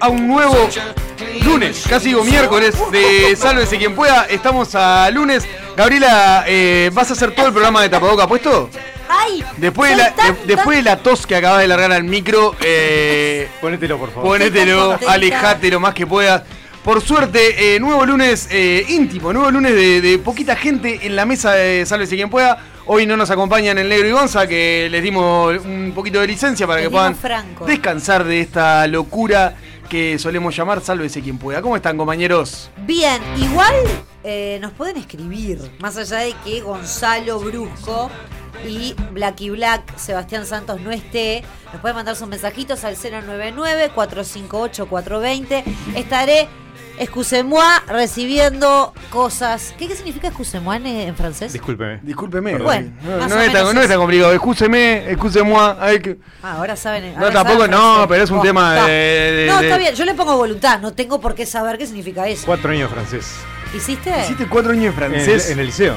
a un nuevo lunes, casi digo miércoles, de Sálvese quien pueda. Estamos a lunes. Gabriela, eh, ¿vas a hacer todo el programa de Tapaboca puesto? ¡Ay! Después de, la, soy tan- de- después de la tos que acabas de largar al micro, eh, Ponételo, por favor. ponételo, alejate lo más que puedas. Por suerte, eh, nuevo lunes eh, íntimo, nuevo lunes de, de poquita gente en la mesa de Sálvese quien pueda. Hoy no nos acompañan el Negro y Gonza, que les dimos un poquito de licencia para Les que puedan franco. descansar de esta locura que solemos llamar Sálvese quien pueda. ¿Cómo están, compañeros? Bien, igual eh, nos pueden escribir, más allá de que Gonzalo Brusco y Blacky Black, Sebastián Santos no esté, nos pueden mandar sus mensajitos al 099-458-420. Estaré, excusez-moi, recibiendo cosas. ¿Qué, qué significa excusez-moi en, en francés? Discúlpeme. Discúlpeme. Bueno, no, no es tan, no es tan complicado. Excúseme, excusez-moi. ay, que- Ah, ahora saben. No, ahora tampoco, saben no, francés. pero es un Oh, tema de- de- No, está bien, yo le pongo voluntad, no tengo por qué saber qué significa eso. Cuatro años de francés. ¿Hiciste? Hiciste cuatro años En francés. en el liceo.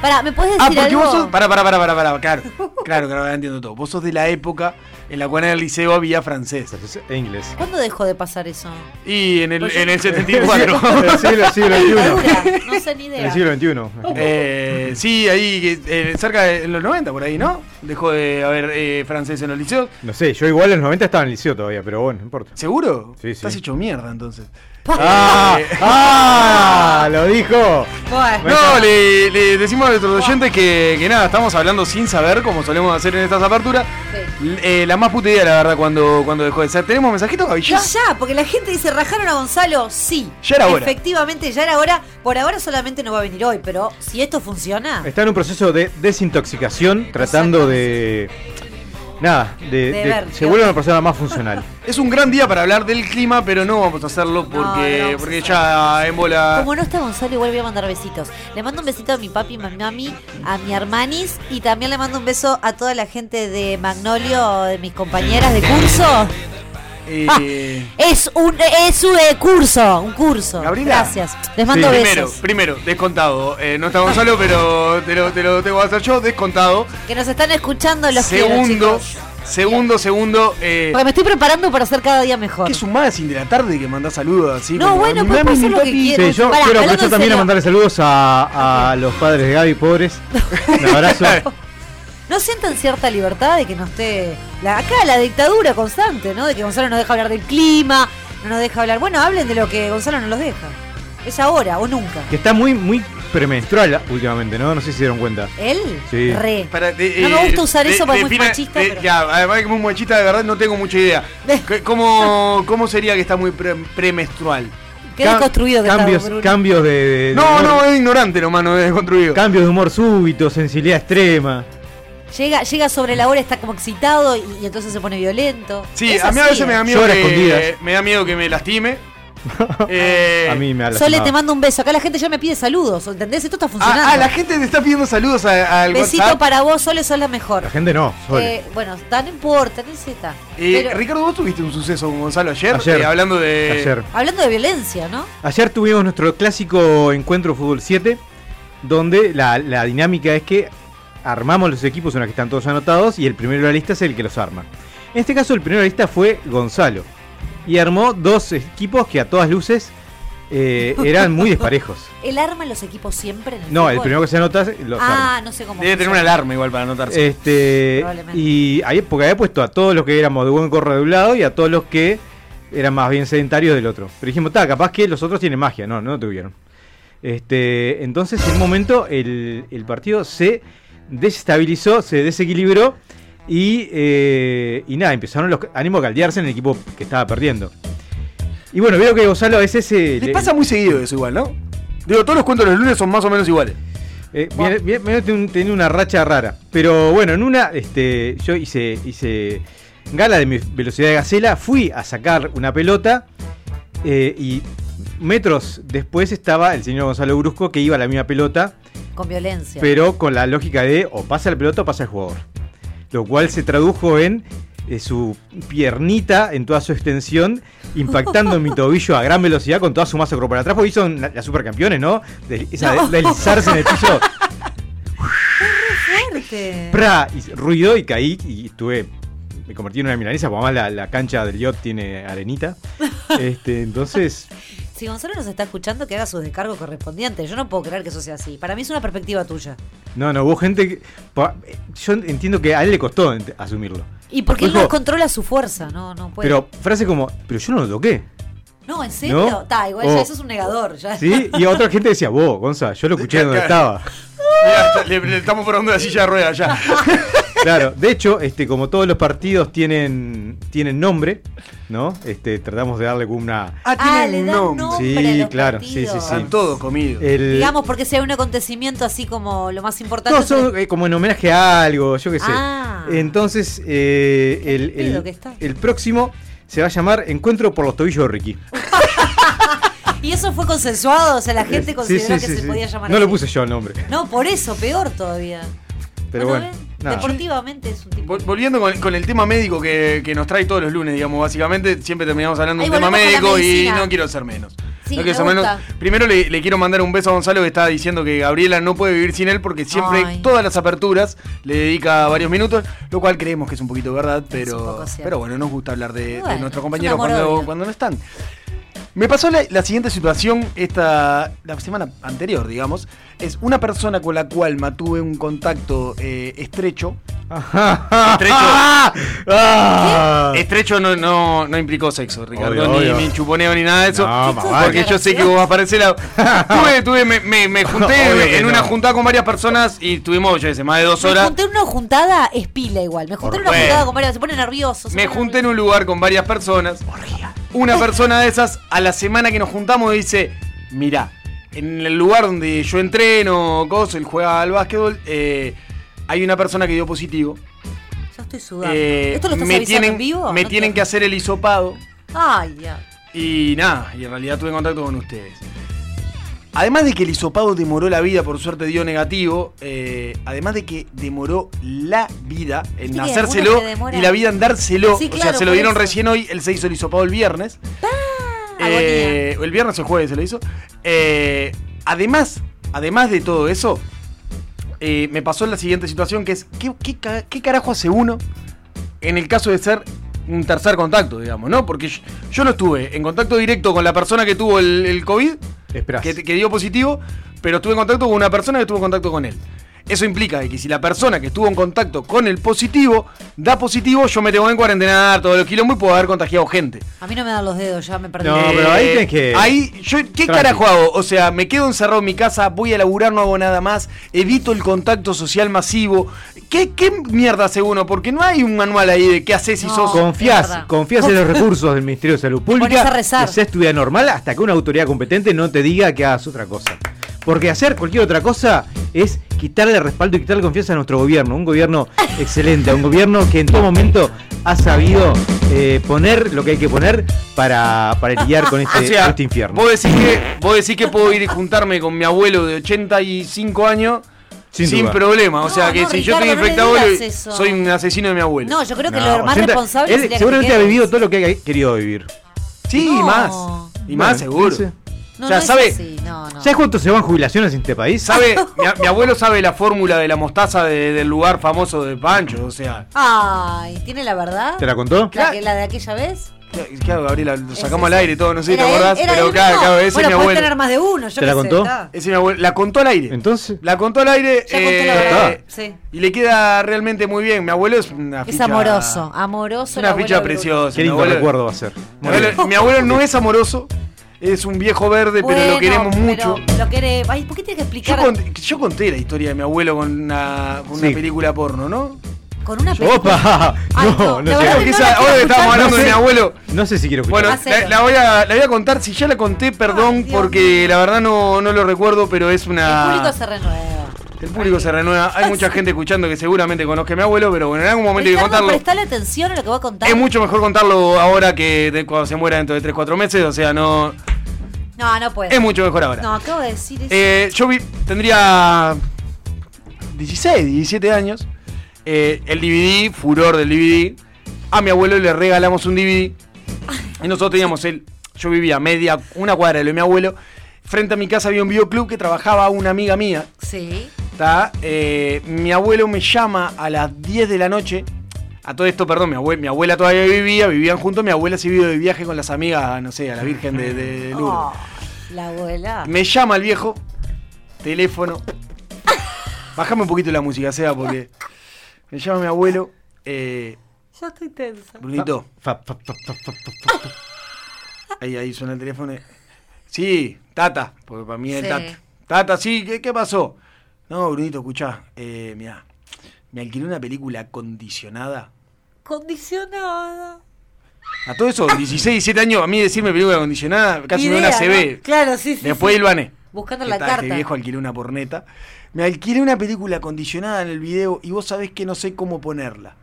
Pará, ¿me puedes Ah, decir porque algo? vos sos. Pará, pará, pará, pará, pará, claro. Claro, claro, entiendo todo. Vos sos de la época en la cual en el liceo había francés. E inglés. ¿Cuándo dejó de pasar eso? Y en el, Pues en el 74. En el siglo, siglo Dictadura, XXI. No sé ni En idea. el siglo XXI. Eh, sí, ahí, eh, cerca de los 90, por ahí, ¿no? Dejó de haber eh, francés en los liceos. No sé, yo igual en los 90 estaba en el liceo todavía, pero bueno, no importa. ¿Seguro? Sí, sí. Estás hecho mierda entonces. ¡Ah! ¡Ah! ¡Lo dijo! Bueno, No, le, le decimos a nuestros oyentes que, que nada, estamos hablando sin saber, como solemos hacer en estas aperturas. sí. Eh, la más puta idea, la verdad, cuando, cuando dejó de ser. ¿Tenemos mensajitos, ¿Ya? ya, porque la gente dice, ¿rajaron a Gonzalo? Sí. Ya era hora. Efectivamente, ya era hora. Por ahora solamente no va a venir hoy, pero si esto funciona, Está en un proceso de desintoxicación, tratando de. Nada, de, De de- ver, se vuelve una persona más funcional. Es un gran día para hablar del clima, pero no vamos a hacerlo porque, no a porque ya en bola. como no está Gonzalo, igual voy a mandar besitos. Le mando un besito a mi papi, mi mami, a mi hermanis y también le mando un beso a toda la gente de Magnolio, de mis compañeras de curso. Eh, Es un, es un eh, curso, un curso. Gabriela. Gracias. Les mando Sí. besos. primero, primero, descontado. Eh, no está Gonzalo, pero te lo, te lo tengo que hacer yo, descontado. Que nos están escuchando los quiero, segundo, chicos. segundo, segundo. Eh, Porque me estoy preparando para ser cada día mejor. ¿Qué es un magazine de la tarde que manda saludos así? No, como, bueno, pues, pues, lo que quiero. Sí, yo Pará, quiero aprovechar también a mandarle saludos a, a los padres de Gaby, pobres. Un abrazo. ¿No sientan cierta libertad de que no esté la, acá la dictadura constante, ¿no? De que Gonzalo no deja hablar del clima, no nos deja hablar. Bueno, hablen de lo que Gonzalo no los deja. Es ahora o nunca. Que está muy, muy premenstrual últimamente, ¿no? No sé si se dieron cuenta. ¿Él? Sí. Re. Para, de- No me eh, gusta usar de- eso porque es muy defina- machista, de- pero- Ya, además de que es muy machista, de verdad no tengo mucha idea. ¿Qué- ¿Cómo, cómo sería que está muy pre- premenstrual? Qué Cam- desconstruido que cambios, está, cambios de, de- No, de no, es ignorante nomás, no es desconstruido. cambios de humor súbito, sensibilidad extrema. Llega, llega sobre la hora, está como excitado y, y entonces se pone violento. Sí, Es a mí a así, veces me ¿eh? da miedo Llora que, escondidas. me da miedo que me lastime. Eh, a mí me ha Sole, lastimado. te mando un beso. Acá la gente ya me pide saludos, ¿entendés? Esto está funcionando. Ah, ah, la gente te está pidiendo saludos a- al Besito WhatsApp. para vos, Sole, sos la mejor. La gente no, Sole. Eh, bueno, está, no importa, no está. Eh, Pero- Ricardo, vos tuviste un suceso con Gonzalo ayer, Ayer. eh, hablando de... Ayer. Hablando de violencia, ¿no? Ayer tuvimos nuestro clásico encuentro Fútbol 7, donde la, la dinámica es que armamos los equipos en los que están todos anotados y el primero de la lista es el que los arma. En este caso, el primero de la lista fue Gonzalo. Y armó dos equipos que a todas luces eh, eran muy desparejos. ¿Él arma los equipos siempre en el No, el primero que se anota los arma. Ah, no sé cómo. Debe tener una alarma igual para anotarse. Este, Probablemente. y ahí, porque había puesto a todos los que éramos de buen corre de un lado y a todos los que eran más bien sedentarios del otro. Pero dijimos, está, capaz que los otros tienen magia. No, no tuvieron. Este, entonces, en un momento, el, el partido se desestabilizó, se desequilibró y, eh, y nada, empezaron los ánimos a caldearse en el equipo que estaba perdiendo. Y bueno, veo que Gonzalo a veces se. Les pasa muy seguido eso igual, ¿no? Digo, todos los cuentos de los lunes son más o menos iguales. Eh, viene- viene- viene ten- tenía una racha rara. Pero bueno, en una, este, yo hice, hice gala de mi velocidad de gacela, fui a sacar una pelota eh, y metros después estaba el señor Gonzalo Brusco que iba a la misma pelota, Con violencia. pero con la lógica de o pasa la pelota o pasa el jugador. Lo cual se tradujo en eh, su piernita en toda su extensión, impactando en mi tobillo a gran velocidad con toda su masa corporal atrás, porque son la- las supercampeones, ¿no? De, esa No. de deslizarse en el piso. fuerte. ¡Pra! Y ruido y caí y estuve me convertí en una milanesa, porque además la, la cancha del yacht tiene arenita. Este, entonces, Si Gonzalo nos está escuchando, que haga sus descargos correspondientes. Yo no puedo creer que eso sea así. Para mí es una perspectiva tuya. no, no, hubo gente que. pa- Yo entiendo que a él le costó ent- asumirlo. Y porque él no controla su fuerza, no, no puede. Pero frase como, pero yo no lo toqué. No, ¿en serio? ¿No? Está, igual Oh. ya eso es un negador. Ya. ¿Sí? Y otra gente decía, vos, Gonza, yo lo escuché donde estaba. Mirá, le, le estamos probando la silla de ruedas ya. Claro, de hecho, este, como todos los partidos tienen, tienen nombre, ¿no? Este, tratamos de darle como una. Ah, Ah, tiene le un dan nombre. Sí, los claro, partidos. sí, sí, sí. Están todos comidos. El, Digamos, porque sea un acontecimiento así como lo más importante. todos son eh, como en homenaje a algo, yo qué sé. Ah. Entonces, eh, el, Pedo el- que está. el próximo se va a llamar Encuentro por los tobillos de Ricky. Y eso fue consensuado, o sea, la gente consideró sí, que sí, se podía llamar No así. lo puse yo el nombre. No, por eso, peor todavía. Pero bueno, ¿ven? Nada. Deportivamente es un tipo. Vol- Volviendo con, con el tema médico que, que nos trae todos los lunes, digamos, básicamente, siempre terminamos hablando de un tema médico y no quiero ser menos. Sí, no me quiero ser menos. gusta. Primero le, le quiero mandar un beso a Gonzalo que está diciendo que Gabriela no puede vivir sin él porque siempre, Ay. todas las aperturas, le dedica varios minutos, lo cual creemos que es un poquito verdad, pero, pero bueno, nos gusta hablar de, de nuestros es compañeros cuando, cuando no están. Me pasó la, la siguiente situación esta la semana anterior, digamos. Es una persona con la cual mantuve un contacto eh, estrecho. Estrecho. Ah. Estrecho no, no, no implicó sexo, Ricardo, Obvio, ni, obvio. ni chuponeo ni nada de eso. No, porque yo sé que vos vas para ese lado. tuve, tuve, me, me, me junté Obvio en una juntada con varias personas y estuvimos, yo sé, más de dos Me horas. junté en una juntada, es pila igual. Me junté en una Bueno. juntada con varios, se pone nervioso. se Me junté en un lugar con varias personas. Una persona de esas, a la semana que nos juntamos, dice: Mirá, en el lugar donde yo entreno, cosas, él juega al básquetbol, eh, hay una persona que dio positivo. Ya estoy sudando. Eh, ¿Esto lo estás me tienen, en vivo? me No tienen te- que hacer el hisopado. Ay, ya. Y nada, y en realidad tuve contacto con ustedes. Además de que el hisopado demoró la vida, por suerte dio negativo, eh, además de que demoró la vida en hay hacérselo y la vida en dárselo. Sí, o sea, se lo dieron eso. recién hoy, él se hizo el hisopado el viernes. Eh, el viernes o el jueves se lo hizo. Eh, además, además de todo eso, eh, me pasó la siguiente situación que es, ¿qué, qué qué carajo hace uno en el caso de ser un tercer contacto, digamos, ¿no? Porque yo, yo no estuve en contacto directo con la persona que tuvo el, el COVID. Que, dio positivo, pero estuve en contacto con una persona que tuvo contacto con él. Eso implica que si la persona que estuvo en contacto con el positivo da positivo, yo me tengo que cuarentenar todo el quilombo y puedo haber contagiado gente. A mí no me dan los dedos, ya me perdí. No, pero ahí tenés que- Ahí, yo, ¿qué Tranqui. carajo hago? O sea, me quedo encerrado en mi casa, voy a laburar, no hago nada más, evito el contacto social masivo. ¿Qué, qué mierda hace uno? Porque no hay un manual ahí de qué haces si No. sos. Confías, confías en los recursos del Ministerio de Salud Pública, a rezar. haces tu vida normal hasta que una autoridad competente no te diga que hagas otra cosa. Porque hacer cualquier otra cosa es quitarle respaldo y quitarle confianza a nuestro gobierno. Un gobierno excelente, un gobierno que en todo momento ha sabido eh, poner lo que hay que poner para, para lidiar con este, O sea, con este infierno. Vos decís, que, vos decís que puedo ir y juntarme con mi abuelo de 85 años sin, problema. O No, sea, que no, si yo estoy no infectado, eso. soy un asesino de mi abuelo. No, yo creo que No, lo más sienta- responsable él que seguramente te ha vivido todo lo que ha querido vivir. sí, y No. más. Y más seguro. no. No, o sea, no es sabe, así, no, no. ¿Sabes cuántos se van jubilaciones en este país? sabe mi, abuelo sabe la fórmula de la mostaza de- del lugar famoso de Pancho. O sea, Ay, ¿tiene la verdad? ¿Te la contó? ¿La, que- la de aquella vez? claro, Gabriela, lo Ese sacamos al aire y todo, no sé si te él- acordás, pero él claro, mismo. claro, ese bueno, es mi puede abuelo. tener más de uno, yo ¿Te la sé, contó? es mi abuelo. La contó al aire. Entonces, La contó al aire. Ya contó la eh, verdad. Sí. Y le queda realmente muy bien. Mi abuelo es una Es ficha. amoroso, amoroso. Es el una ficha preciosa. qué Mi lindo abuelo- recuerdo va a ser. Abuelo, mi abuelo no es amoroso. Es un viejo verde, pero lo queremos mucho. Lo querés. Ay, ¿por qué tienes que Yo explicar conté, yo conté la historia de mi abuelo con una, con una Sí. película porno, ¿no? con una película? ¡Opa! Ay, No, no, sé. ahora que estamos escuchar, hablando de mi abuelo. No sé si quiero escuchar. Bueno, la, la voy a, la voy a contar. Si ya la conté, perdón, Ay, porque mío. la verdad no, no lo recuerdo, pero es una. El público se renueva. El público se renueva. Hay mucha gente escuchando que seguramente conozca a mi abuelo, pero bueno, en algún momento hay que contarlo. prestale atención a lo que voy a contar. Es mucho mejor contarlo ahora que de- cuando se muera dentro de 3-4 meses. O sea, no. No, no puedo. Es mucho mejor ahora. No, acabo de decir eso. Eh, yo vi, tendría 16, 17 años. Eh, el DVD, furor del DVD. A mi abuelo le regalamos un DVD. Y nosotros teníamos el. Yo vivía media, una cuadra de lo de mi abuelo. Frente a mi casa había un videoclub que trabajaba una amiga mía. Sí. ¿Tá? Eh, mi abuelo me llama a las 10 de la noche. A todo esto, perdón, mi abuela, mi abuela todavía vivía, vivían juntos, mi abuela se vio de viaje con las amigas, no sé, a la Virgen de, de- de Lourdes. Oh, la abuela. Me llama el viejo, teléfono. Bájame un poquito la música, sea, porque me llama mi abuelo. Eh, Ya estoy tensa. Brunito, ahí, ahí suena el teléfono. Sí, Tata, porque para mí es Sí. Tata. Tata, sí, ¿qué, qué pasó? No, Brunito, escuchá, eh, mira, me alquilé una película acondicionada. Condicionada. A todo eso, 16, 17 años, a mí decirme película acondicionada, casi me Idea, una CB. ¿no? Claro, sí, sí. Después sí. el bané. Buscando ¿Qué la carta. Este viejo alquilé una porneta. Me alquilé una película acondicionada en el video y vos sabés que no sé cómo ponerla.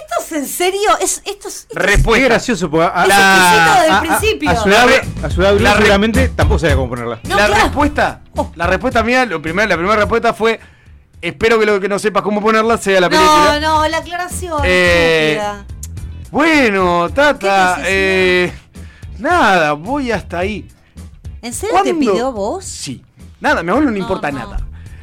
¿Esto es en serio? Es, esto es, esto Qué gracioso, porque a, Es la- exquisito desde el a- a- principio. a su edad, La- a su edad la re- seguramente tampoco sabía cómo ponerla. No, la claro. respuesta, Oh. la respuesta mía, lo primer- la primera respuesta fue, espero que lo que no sepas cómo ponerla sea la película. No, no, la aclaración. Eh. Bueno, Tata, eh, nada, voy hasta ahí. ¿En serio te ¿Cuándo? pidió vos? Sí. Nada, mi abuelo no le importa no. nada.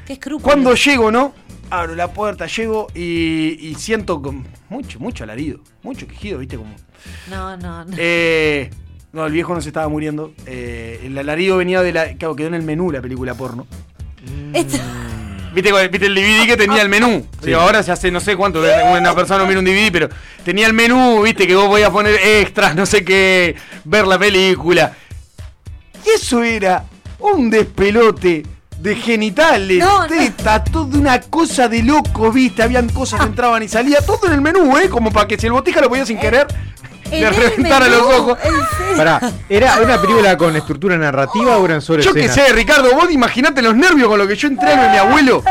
Qué escrúpulo. Cuando llego, ¿no? Abro la puerta, llego y, y siento con mucho, mucho alarido, mucho quejido, ¿viste? Como, No, no, no. Eh, no, el viejo no se estaba muriendo. Eh, el alarido venía de la. Claro, quedó en el menú la película porno. Esto- ¿Viste, ¿Viste el DVD que tenía el menú? Digo, ahora se hace no sé cuánto, una persona no mira un DVD, pero tenía el menú, viste, que vos podías poner extras, no sé qué, ver la película. Y eso era un despelote de genitales, No, no. teta, toda una cosa de loco, viste, habían cosas que entraban y salía, todo en el menú, ¿eh? Como para que si el botija lo podía sin querer, en le reventara los ojos. en. Pará, ¿era una película con estructura narrativa o eran sobre Yo que escenas? sé, Ricardo, vos imaginate los nervios con lo que yo entré a mi abuelo.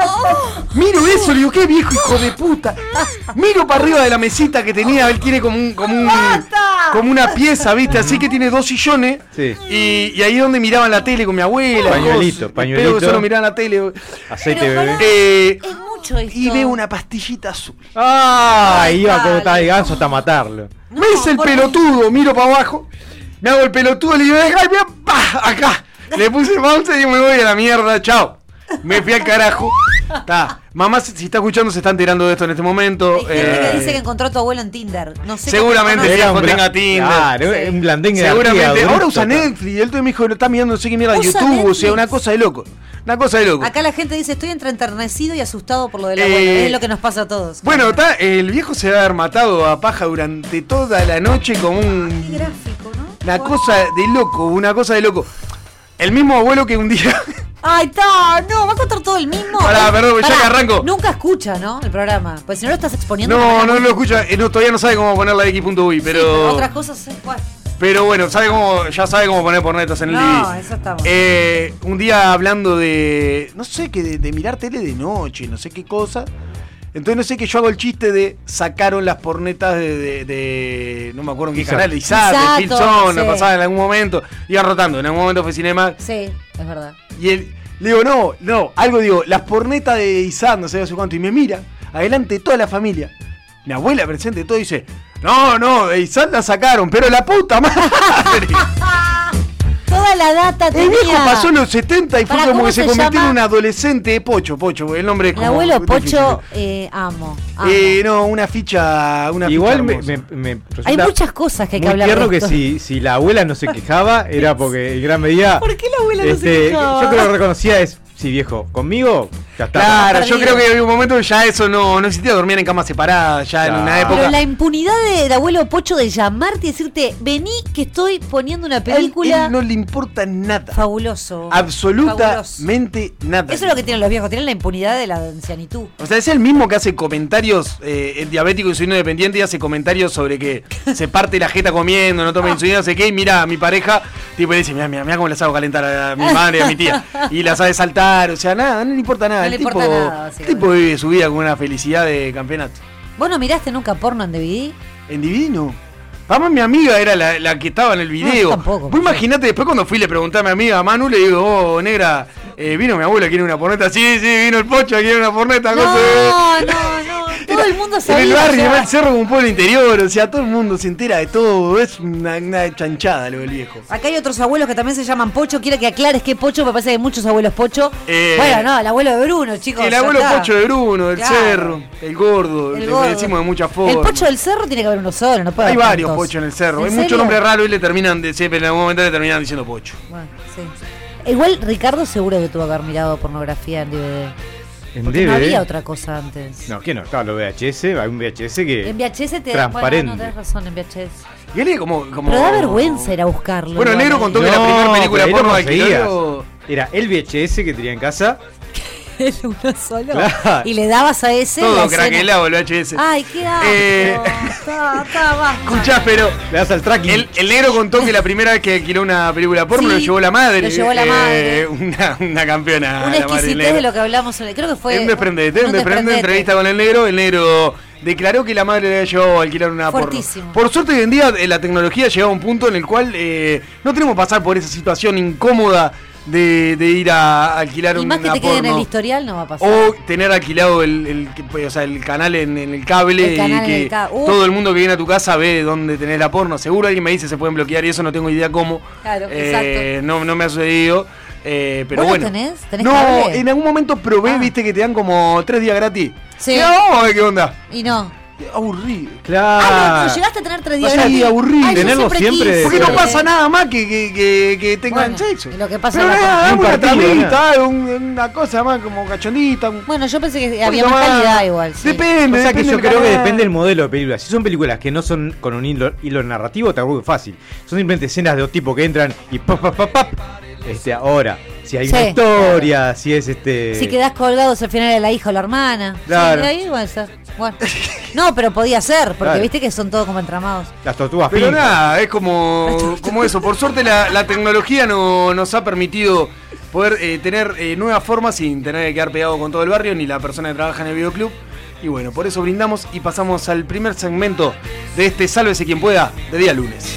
Miro eso, le digo, qué viejo hijo de puta. Miro para arriba de la mesita que tenía, él tiene como un, como un, ¡Basta! como una pieza, viste, así que tiene dos sillones. Sí. Y, y ahí es donde miraban la tele con mi abuela. Pañuelito, cosas. pañuelito. Que solo miraban la tele. Aceite Pero bebé. Eh, mucho esto. y veo una pastillita azul. ¡Ah! Ay, Iba como dale. estaba de ganso hasta matarlo. No, me hice el pelotudo, miro para abajo, me hago el pelotudo, le digo, "Ay, mira, pa, acá. Le puse bounce y me voy a la mierda, chao. Me fui al carajo. Está. Mamá, si si está escuchando, se está enterando de esto en este momento. Hay gente Eh, que dice que encontró a tu abuelo en Tinder. No sé Seguramente un bla- tenga Tinder. Claro, Sí. un blandengue de Seguramente. Ahora usa. Netflix. Y él me dijo, está mirando no sé qué mierda, YouTube. O sea, una cosa de loco. Una cosa de loco. Acá la gente dice, estoy entre enternecido y asustado por lo del Eh, abuelo. Es lo que nos pasa a todos. Bueno, está, el viejo se va a haber matado a paja durante toda la noche como Qué un. gráfico, ¿no? Una cosa de loco, una cosa de loco. El mismo abuelo que un día. Ay, está, no, va a contar todo el mismo. Pará, Eh, perdón, ya que arranco. Nunca escucha, ¿no? El programa. Pues si no lo estás exponiendo. No, no lo escucha, eh, no, todavía no sabe cómo poner la X.UI, Sí, pero. otras cosas es igual. Pero bueno, sabe cómo, ya sabe cómo poner pornetas en el No, DVD. eso bueno. Eh, un día hablando de. No sé, que de, de mirar tele de noche, no sé qué cosa. Entonces no sé que yo hago el chiste de sacaron las pornetas de. de- de- no me acuerdo en qué canal, de Isat, de Pilson, sí. la pasaba en algún momento. Iba rotando, en algún momento fue Cinema. Sí, es verdad. Y él, le digo, no, no, algo digo, las pornetas de Isat, no sé, no sé cuánto. Y me mira, adelante de toda la familia. Mi abuela presente todo dice, no, no, de Isat la sacaron, pero la puta madre. Toda la data tenía. El viejo pasó los 70 y fue como ¿cómo que se, se convirtió en un adolescente Pocho, Pocho, el nombre es El como abuelo difícil. Pocho, eh, amo. amo. Eh, no, una ficha, una Igual ficha me, hermosa. me, me Hay muchas cosas que hay que hablar de tierno que si, si la abuela no se quejaba era porque en gran medida ¿Por qué la abuela no se este, quejaba? yo creo que reconocía es sí viejo conmigo ya está Claro, yo creo que había un momento que ya eso no, no existía, dormían en camas separadas, ya en una Pero época. la impunidad de, de abuelo Pocho de llamarte y decirte, vení que estoy poniendo una A él- película. él no le importa nada. Fabuloso. Fabuloso. Absolutamente nada. Eso es lo que tienen los viejos, tienen la impunidad de la ancianitud. O sea, es el mismo que hace comentarios, eh, el diabético y insulino dependiente y hace comentarios sobre que se parte la jeta comiendo, no toma insulina, no sé qué, y mira a mi pareja, tipo, y dice, mira, mira, mira cómo las hago calentar a mi madre y a mi tía. Y las sabe saltar, o sea, nada, no le importa nada. No el, le tipo, importa nada, el tipo vive su vida con una felicidad de campeonato. ¿Vos no miraste nunca porno en DVD? En divino. Además, mi amiga era la, la que estaba en el video. yo tampoco, Vos imaginate, después cuando fui le pregunté a mi amiga a Manu, le digo, oh, negra, eh, vino mi abuela, quiere una porneta. Sí, sí, vino el pocho, quiere una porneta. No, no, no. El mundo En sabía. el barrio, va el cerro como un pueblo interior, o sea, todo el mundo se entera de todo. Es una, una chanchada lo del viejo. Acá hay otros abuelos que también se llaman Pocho. Quiero que aclares qué Pocho, me parece que hay muchos abuelos Pocho. Eh, bueno, no, el abuelo de Bruno, chicos. El abuelo. Pocho de Bruno, del Claro. cerro, el gordo, El le gordo. decimos de muchas formas. El Pocho del cerro tiene que haber uno solo, no puede Hay haber varios pochos en el cerro. Hay ¿En muchos nombres raros y le terminan de siempre en algún momento le terminan diciendo pocho. Bueno, sí. Igual Ricardo seguro que tuvo que haber mirado pornografía en DVD. En Porque no había otra cosa antes. No, ¿qué no? Estaba los VHS, hay un VHS que. En VHS te Transparente. Bueno, no, tenés razón, en VHS. Y él como, como. Pero da vergüenza ir a buscarlo. Bueno, el negro contó que la primera película porno alquiler. Era el VHS que tenía en casa. Él uno solo. Claro. Y le dabas a ese. Todo craquelado el VHS. Ay, qué asco. Eh, Está, está, basta. Escuchá, pero Le das al tracking. el, el negro contó que la primera vez que alquiló una película porno Sí, lo llevó la madre. lo llevó la Eh, madre. Una, una campeona. Una exquisitez de lo que hablamos. en el- Creo que fue. En un desprendete, un en desprendete, entrevista con el negro. El negro declaró que la madre le había llevado a alquilar una Fuertísimo. porno. Por suerte, hoy en día eh, la tecnología ha llegado a un punto en el cual eh, no tenemos que pasar por esa situación incómoda de, de ir a alquilar Y una más que te quede en el historial, no va a pasar. O tener alquilado el, o sea, el canal en, en el cable El canal y que el ca- Uh. todo el mundo que viene a tu casa ve dónde tenés la porno. Seguro alguien me dice se pueden bloquear y eso no tengo idea cómo. Claro, Eh, No, no me ha sucedido. eh, pero ¿Vos lo bueno. tenés? ¿Tenés no, cable? en algún momento probé, Ah. viste que te dan como tres días gratis. Sí. Vamos a ver qué onda. Y no. Aburrido. Claro. Ah, no, llegaste a tener tres días Sí, aburrido. Ay, Tenerlo siempre- quise. Porque no pasa nada más que, que, que, que tengan Bueno, sexo. lo que pasa Pero nada, una Un partido, tramita, un- una cosa más como cachondita. un- Bueno, yo pensé que había más más. calidad igual. sí. Depende. O sea que yo creo que depende del modelo de película. Si son películas que no son con un hilo, hilo narrativo, te aburre fácil. Son simplemente escenas de tipo que entran y pap, pap, pap, pap. Este, ahora, si hay una Sí. historia, si es este. Si quedás colgados al final de la hija o la hermana. Claro. Sí, ahí puede ser. Bueno. No, pero podía ser, porque Claro. viste que son todos como entramados. Las tortugas Pero pintas. nada, es como, como eso. Por suerte la, la tecnología no, nos ha permitido poder eh, tener eh, nuevas formas sin tener que quedar pegado con todo el barrio ni la persona que trabaja en el videoclub. Y bueno, por eso brindamos y pasamos al primer segmento de este Sálvese quien pueda de día lunes.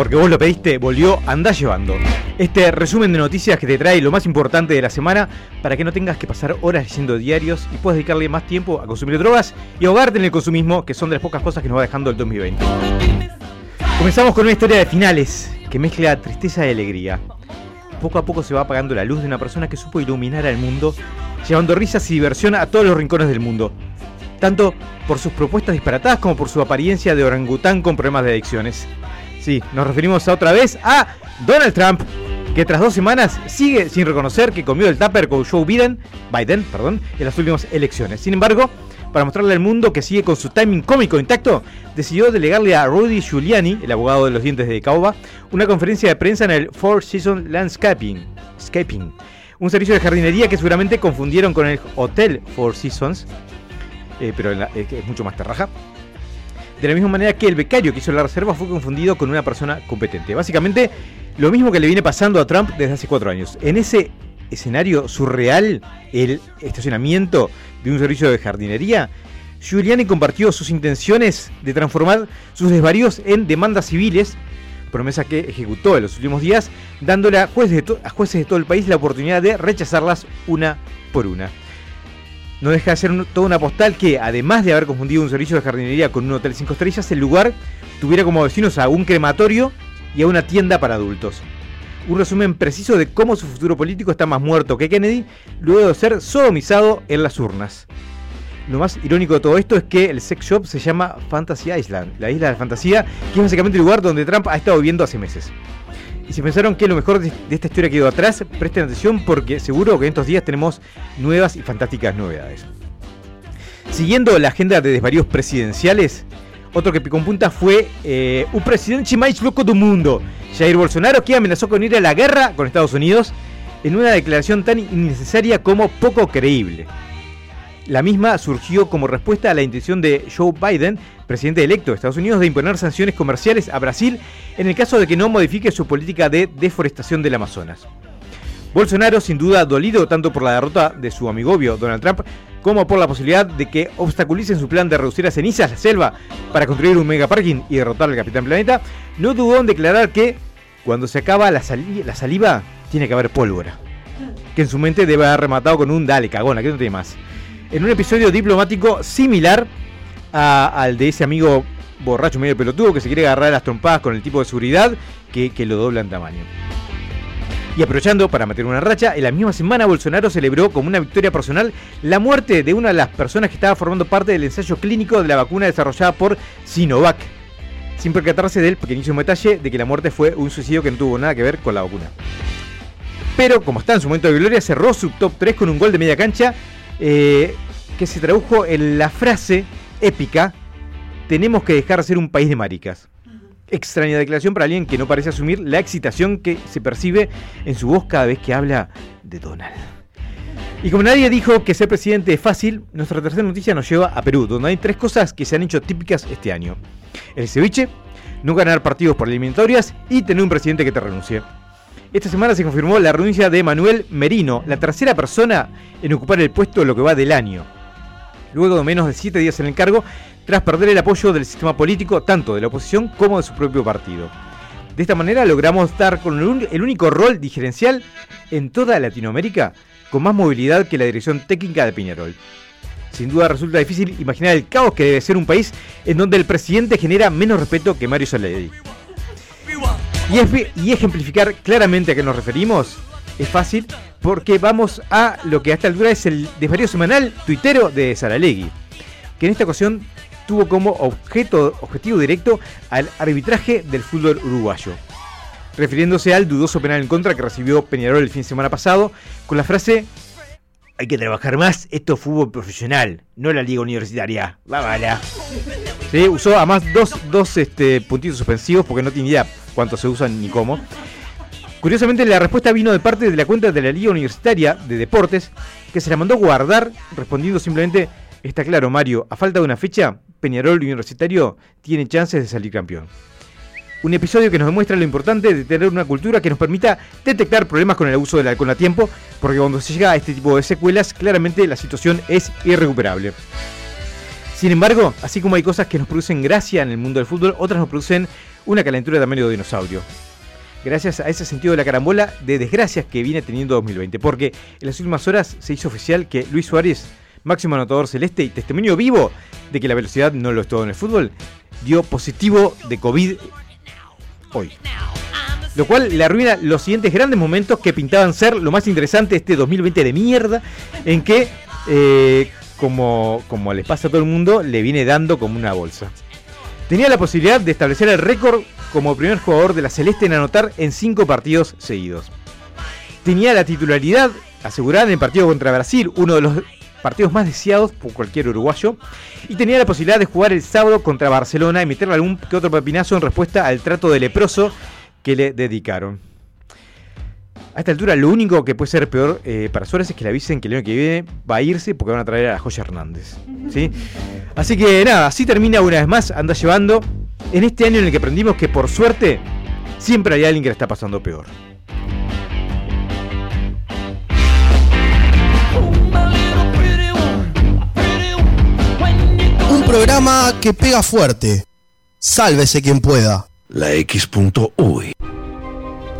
Porque vos lo pediste, volvió Andá Llevando. Este resumen de noticias que te trae lo más importante de la semana para que no tengas que pasar horas leyendo diarios y puedas dedicarle más tiempo a consumir drogas y ahogarte en el consumismo, que son de las pocas cosas que nos va dejando el 2020. Comenzamos con una historia de finales que mezcla tristeza y alegría. Poco a poco se va apagando la luz de una persona que supo iluminar al mundo, llevando risas y diversión a todos los rincones del mundo. Tanto por sus propuestas disparatadas como por su apariencia de orangután con problemas de adicciones. Sí, nos referimos otra vez a Donald Trump, que tras dos semanas sigue sin reconocer que comió el tupper con Joe Biden, Biden perdón, en las últimas elecciones. Sin embargo, para mostrarle al mundo que sigue con su timing cómico intacto, decidió delegarle a Rudy Giuliani, el abogado de los dientes de Caoba, una conferencia de prensa en el Four Seasons Landscaping, Scaping, un servicio de jardinería que seguramente confundieron con el Hotel Four Seasons, eh, pero eh, es mucho más terraja. De la misma manera que el becario que hizo la reserva fue confundido con una persona competente. Básicamente, lo mismo que le viene pasando a Trump desde hace cuatro años. En ese escenario surreal, el estacionamiento de un servicio de jardinería, Giuliani compartió sus intenciones de transformar sus desvaríos en demandas civiles, promesa que ejecutó en los últimos días, dándole a jueces de, de todo el país la oportunidad de rechazarlas una por una no deja de ser un- toda una postal que, además de haber confundido un servicio de jardinería con un hotel 5 estrellas, el lugar tuviera como vecinos a un crematorio y a una tienda para adultos. Un resumen preciso de cómo su futuro político está más muerto que Kennedy, luego de ser sodomizado en las urnas. Lo más irónico de todo esto es que el sex shop se llama Fantasy Island, la isla de fantasía, que es básicamente el lugar donde Trump ha estado viviendo hace meses. Y si pensaron que lo mejor de esta historia quedó atrás, presten atención porque seguro que en estos días tenemos nuevas y fantásticas novedades. Siguiendo la agenda de desvaríos presidenciales, otro que picó en punta fue eh, un presidente mais loco del mundo, Jair Bolsonaro, que amenazó con ir a la guerra con Estados Unidos en una declaración tan innecesaria como poco creíble. La misma surgió como respuesta a la intención de Joe Biden, presidente electo de Estados Unidos, de imponer sanciones comerciales a Brasil en el caso de que no modifique su política de deforestación del Amazonas. Bolsonaro, sin duda dolido tanto por la derrota de su amigo obvio Donald Trump, como por la posibilidad de que obstaculicen su plan de reducir a cenizas la selva para construir un megaparking y derrotar al Capitán Planeta, no dudó en declarar que cuando se acaba la, la saliva tiene que haber pólvora. Que en su mente debe haber rematado con un dale, cagona, que no tiene más. En un episodio diplomático similar al de ese amigo borracho medio pelotudo que se quiere agarrar a las trompadas con el tipo de seguridad que, que lo dobla en tamaño. Y aprovechando para meter una racha, en la misma semana Bolsonaro celebró como una victoria personal la muerte de una de las personas que estaba formando parte del ensayo clínico de la vacuna desarrollada por Sinovac, sin percatarse del pequeñísimo detalle de que la muerte fue un suicidio que no tuvo nada que ver con la vacuna. Pero como está en su momento de gloria, cerró su top 3 con un gol de media cancha eh, que se tradujo en la frase épica, tenemos que dejar de ser un país de maricas. Extraña declaración para alguien que no parece asumir la excitación que se percibe en su voz cada vez que habla de Donald. Y como nadie dijo que ser presidente es fácil, nuestra tercera noticia nos lleva a Perú, donde hay tres cosas que se han hecho típicas este año. El ceviche, no ganar partidos por eliminatorias y tener un presidente que te renuncie. Esta semana se confirmó la renuncia de Manuel Merino, la tercera persona en ocupar el puesto lo que va del año. Luego de menos de siete días en el cargo, tras perder el apoyo del sistema político tanto de la oposición como de su propio partido. De esta manera logramos dar con el único rol diferencial en toda Latinoamérica con más movilidad que la dirección técnica de Peñarol. Sin duda resulta difícil imaginar el caos que debe ser un país en donde el presidente genera menos respeto que Mario Soledad. Y, y ejemplificar claramente a qué nos referimos es fácil porque vamos a lo que a esta altura es el desvarío semanal tuitero de Saralegui, que en esta ocasión tuvo como objeto, objetivo directo al arbitraje del fútbol uruguayo, refiriéndose al dudoso penal en contra que recibió Peñarol el fin de semana pasado, con la frase hay que trabajar más, esto es fútbol profesional, no la liga universitaria. Va, bala. Sí, usó además dos, dos este, puntitos suspensivos porque no tiene idea cuánto se usan ni cómo. Curiosamente, la respuesta vino de parte de la cuenta de la Liga Universitaria de Deportes, que se la mandó guardar respondiendo simplemente, está claro Mario, a falta de una fecha, Peñarol Universitario tiene chances de salir campeón. Un episodio que nos demuestra lo importante de tener una cultura que nos permita detectar problemas con el abuso del alcohol a tiempo, porque cuando se llega a este tipo de secuelas, claramente la situación es irrecuperable. Sin embargo, así como hay cosas que nos producen gracia en el mundo del fútbol, otras nos producen una calentura de tamaño de dinosaurio. Gracias a ese sentido de la carambola de desgracias que viene teniendo 2020, porque en las últimas horas se hizo oficial que Luis Suárez, máximo anotador celeste y testimonio vivo de que la velocidad no lo es todo en el fútbol, dio positivo de COVID hoy. Lo cual le arruina los siguientes grandes momentos que pintaban ser lo más interesante de este 2020 de mierda, en que, eh, como, como les pasa a todo el mundo, le viene dando como una bolsa. Tenía la posibilidad de establecer el récord como primer jugador de la Celeste en anotar en cinco partidos seguidos. Tenía la titularidad asegurada en el partido contra Brasil, uno de los partidos más deseados por cualquier uruguayo, y tenía la posibilidad de jugar el sábado contra Barcelona y meterle algún que otro pepinazo en respuesta al trato de leproso que le dedicaron. A esta altura, lo único que puede ser peor eh, para Suárez es que le avisen que el año que viene va a irse porque van a traer a la Joya Hernández. ¿sí? Así que nada, así termina una vez más, anda llevando en este año en el que aprendimos que por suerte siempre hay alguien que la está pasando peor. Un programa que pega fuerte. Sálvese quien pueda. La X.UI.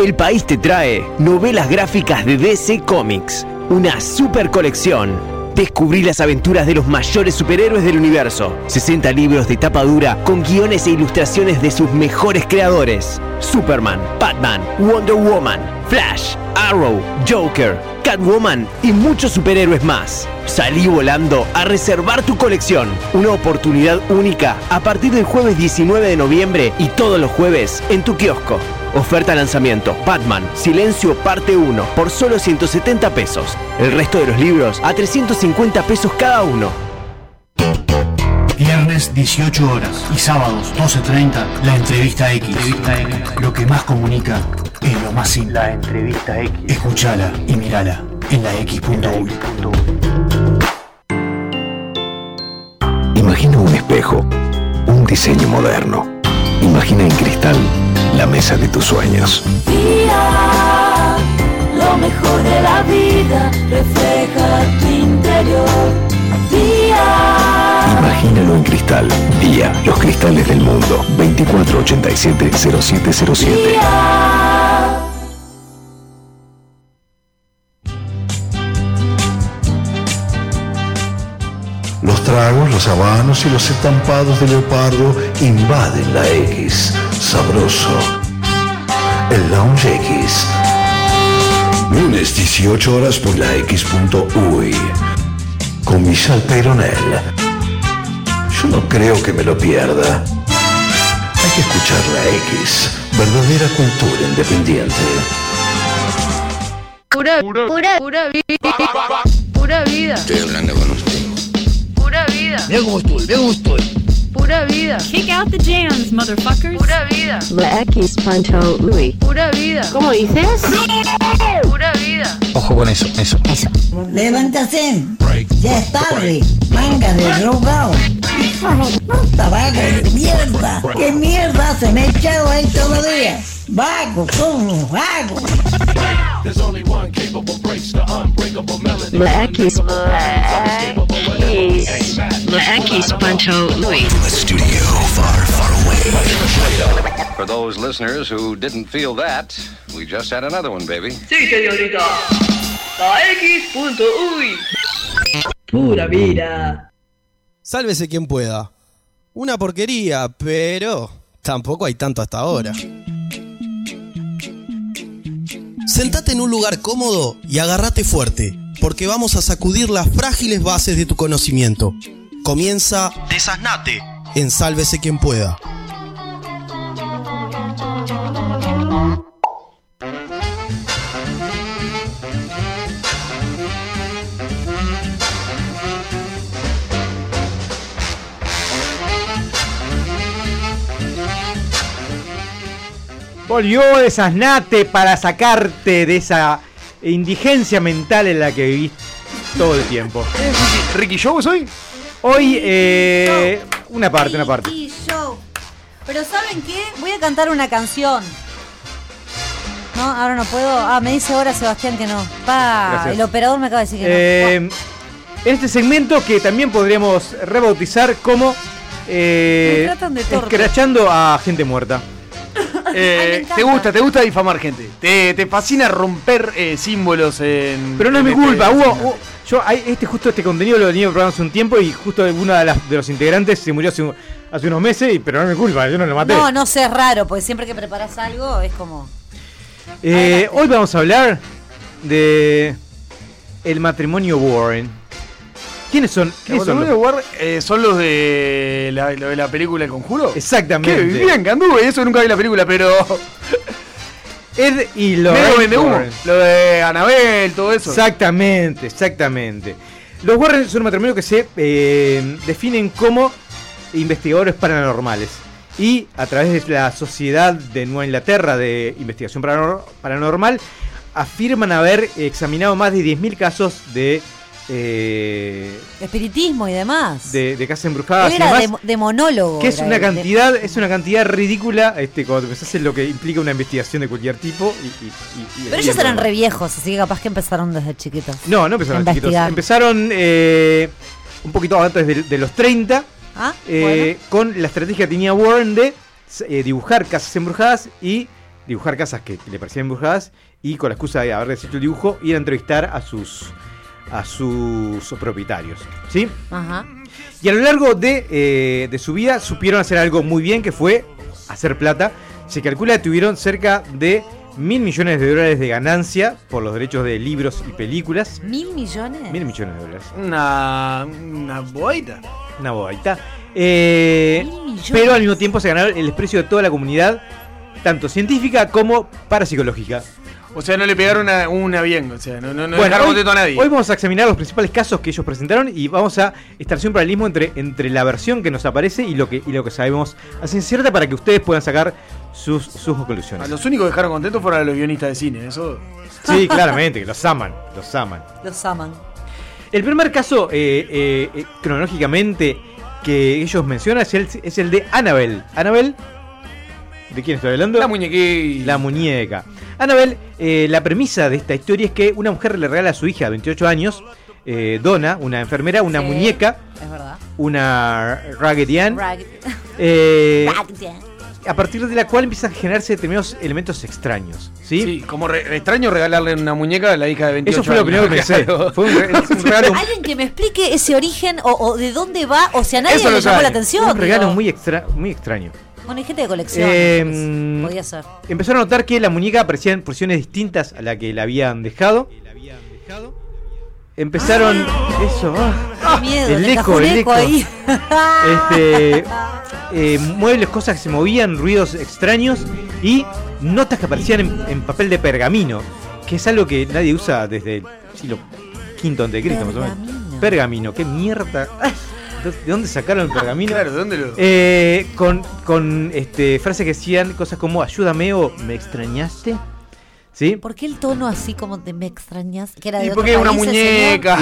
El país te trae novelas gráficas de DC Comics, una super colección. Descubrí las aventuras de los mayores superhéroes del universo. 60 libros de tapa dura con guiones e ilustraciones de sus mejores creadores. Superman, Batman, Wonder Woman, Flash, Arrow, Joker, Catwoman y muchos superhéroes más. Salí volando a reservar tu colección. Una oportunidad única a partir del jueves 19 de noviembre y todos los jueves en tu kiosco. Oferta lanzamiento Batman Silencio parte 1 por solo 170 pesos. El resto de los libros a 350 pesos cada uno. Viernes 18 horas y sábados 12.30 la entrevista X. Lo que más comunica es lo más simple. La entrevista X. Escúchala y mírala en la X.U. Imagina un espejo, un diseño moderno. Imagina en cristal la mesa de tus sueños. Día, lo mejor de la vida refleja tu interior. Día, Imagínalo en cristal. Día, los cristales del mundo. 2487-0707. Los tragos, los habanos y los estampados de leopardo invaden la X. Sabroso. El Lounge X. Lunes 18 horas por la X.UI. Con Michelle Peyronel. Yo no creo que me lo pierda. Hay que escuchar la X. Verdadera cultura independiente. Pura, pura, pura vida. Pura vida. Estoy hablando con. Mira cómo estoy, mira cómo estoy. Pura vida. Kick out the jams, motherfuckers. Pura vida. La X Pancho Louis. Pura vida. ¿Cómo dices? Pura vida. Ojo con eso, eso. Levántate, ya es tarde, manga de drogado. Puta vaga de mierda. ¿Qué mierda se me ha echado ahí todavía? Vago, como vago. La X. La X Pancho Louis. Studio far, far away. For those listeners who didn't feel that, we just had another one, baby. Sí, señorita. La X.uy. Pura vida. Sálvese quien pueda. Una porquería, pero tampoco hay tanto hasta ahora. Sentate en un lugar cómodo y agárrate fuerte, porque vamos a sacudir las frágiles bases de tu conocimiento. Comienza Desasnate en Sálvese quien pueda. Volvió Desasnate para sacarte de esa indigencia mental en la que vivís todo el tiempo. Ricky Show hoy. Hoy, eh, una parte, una parte. Y yo. Pero ¿saben qué? Voy a cantar una canción. No, ahora no puedo. Ah, me dice ahora Sebastián que no. Pa, Gracias. el operador me acaba de decir que Eh, en este segmento que también podríamos rebautizar como eh, Me tratan de torpe. escrachando a gente muerta. Eh, te gusta, te gusta difamar gente. Te, te fascina romper eh, símbolos en. Pero no es mi este culpa, hubo, segmento. hubo- yo hay- este justo este contenido lo venía probando hace un tiempo y justo uno de, las- de los integrantes se murió hace, un- hace unos meses, y, pero no es mi culpa, yo no lo maté. no. No, no sé, es raro, porque siempre que preparas algo es como. Eh, hoy vamos a hablar de el matrimonio Warren. ¿Quiénes son? Los ¿Quiénes son? los- Ward, eh, son los de la, lo de la película El Conjuro. Exactamente. Qué bien que anduve, eso nunca vi la película, pero. Ed y. Warren. Lo de Anabel, todo eso. Exactamente, exactamente. Los Warren son un matrimonio que se eh, definen como investigadores paranormales. Y a través de la Sociedad de Nueva Inglaterra de Investigación Paranor- Paranormal, afirman haber examinado más de 10.000 casos de, eh, Espiritismo y demás. de, de casas embrujadas y era demás. de, de monólogo. Que es una él, de- cantidad, es una cantidad ridícula este, cuando pensás en lo que implica una investigación de cualquier tipo. Y, y- y- y- Pero ellos el eran re viejos, así que capaz que empezaron desde chiquitos. No, no empezaron A chiquitos. Empezaron eh, un poquito antes de, de los 30 Ah, eh, con la estrategia que tenía Warren de eh, dibujar casas embrujadas y dibujar casas que le parecían embrujadas y con la excusa de haber hecho el dibujo ir a entrevistar a sus a sus propietarios, ¿sí? Ajá. Y a lo largo de, eh, de su vida supieron hacer algo muy bien que fue hacer plata. Se calcula que tuvieron cerca de mil millones de dólares de ganancia por los derechos de libros y películas. ¿Mil millones? Mil millones de dólares. Una. Una boita. Una bobaita. Eh, Mil millones. pero al mismo tiempo se ganaron el desprecio de toda la comunidad, tanto científica como parapsicológica. O sea, no le pegaron una, una bien. O sea, no, no, no Bueno, dejaron hoy, contento a nadie. hoy vamos a examinar los principales casos que ellos presentaron y vamos a establecer un paralelismo entre, entre la versión que nos aparece y lo que, y lo que sabemos a ciencia cierta para que ustedes puedan sacar sus, sus A conclusiones. los únicos que dejaron contentos fueron a los guionistas de cine. Eso. Sí, claramente, que los aman, los aman. Los aman. El primer caso, eh, eh, eh, cronológicamente, que ellos mencionan es el, es el de Annabelle. Annabelle, ¿de quién estoy hablando? La muñequita. La muñeca. Annabelle, eh, la premisa de esta historia es que una mujer le regala a su hija de 28 años, eh, Donna, una enfermera, una Sí, muñeca, Es verdad. una Raggedy Ann, Rag- eh, Rag- a partir de la cual empiezan a generarse determinados elementos extraños. ¿sí? Sí, como re- extraño regalarle una muñeca a la hija de 28 Eso fue lo primero que años. pensé. Fue un, un regalo, Alguien que me explique ese origen o, o de dónde va, o si a nadie Eso le llamó sabe. la atención. un regalo digo. muy, extra, muy extraño. Bueno, hay gente de colección. Eh, podía ser. Empezaron a notar que la muñeca aparecía en posiciones distintas a la que la habían dejado. Empezaron. Eso. ah, Qué miedo, el eco, el eco ahí. Este, eh, muebles, cosas que se movían, ruidos extraños y notas que aparecían en, en papel de pergamino, que es algo que nadie usa desde el siglo V antes de Cristo, más o menos. Pergamino. Pergamino, qué mierda. ¿De dónde sacaron el pergamino? Claro, ¿de dónde lo.? Eh, con con este, frases que decían cosas como ayúdame o me extrañaste. ¿Sí? ¿Por qué el tono así como de me extrañas? Que era de Y otro porque es una muñeca.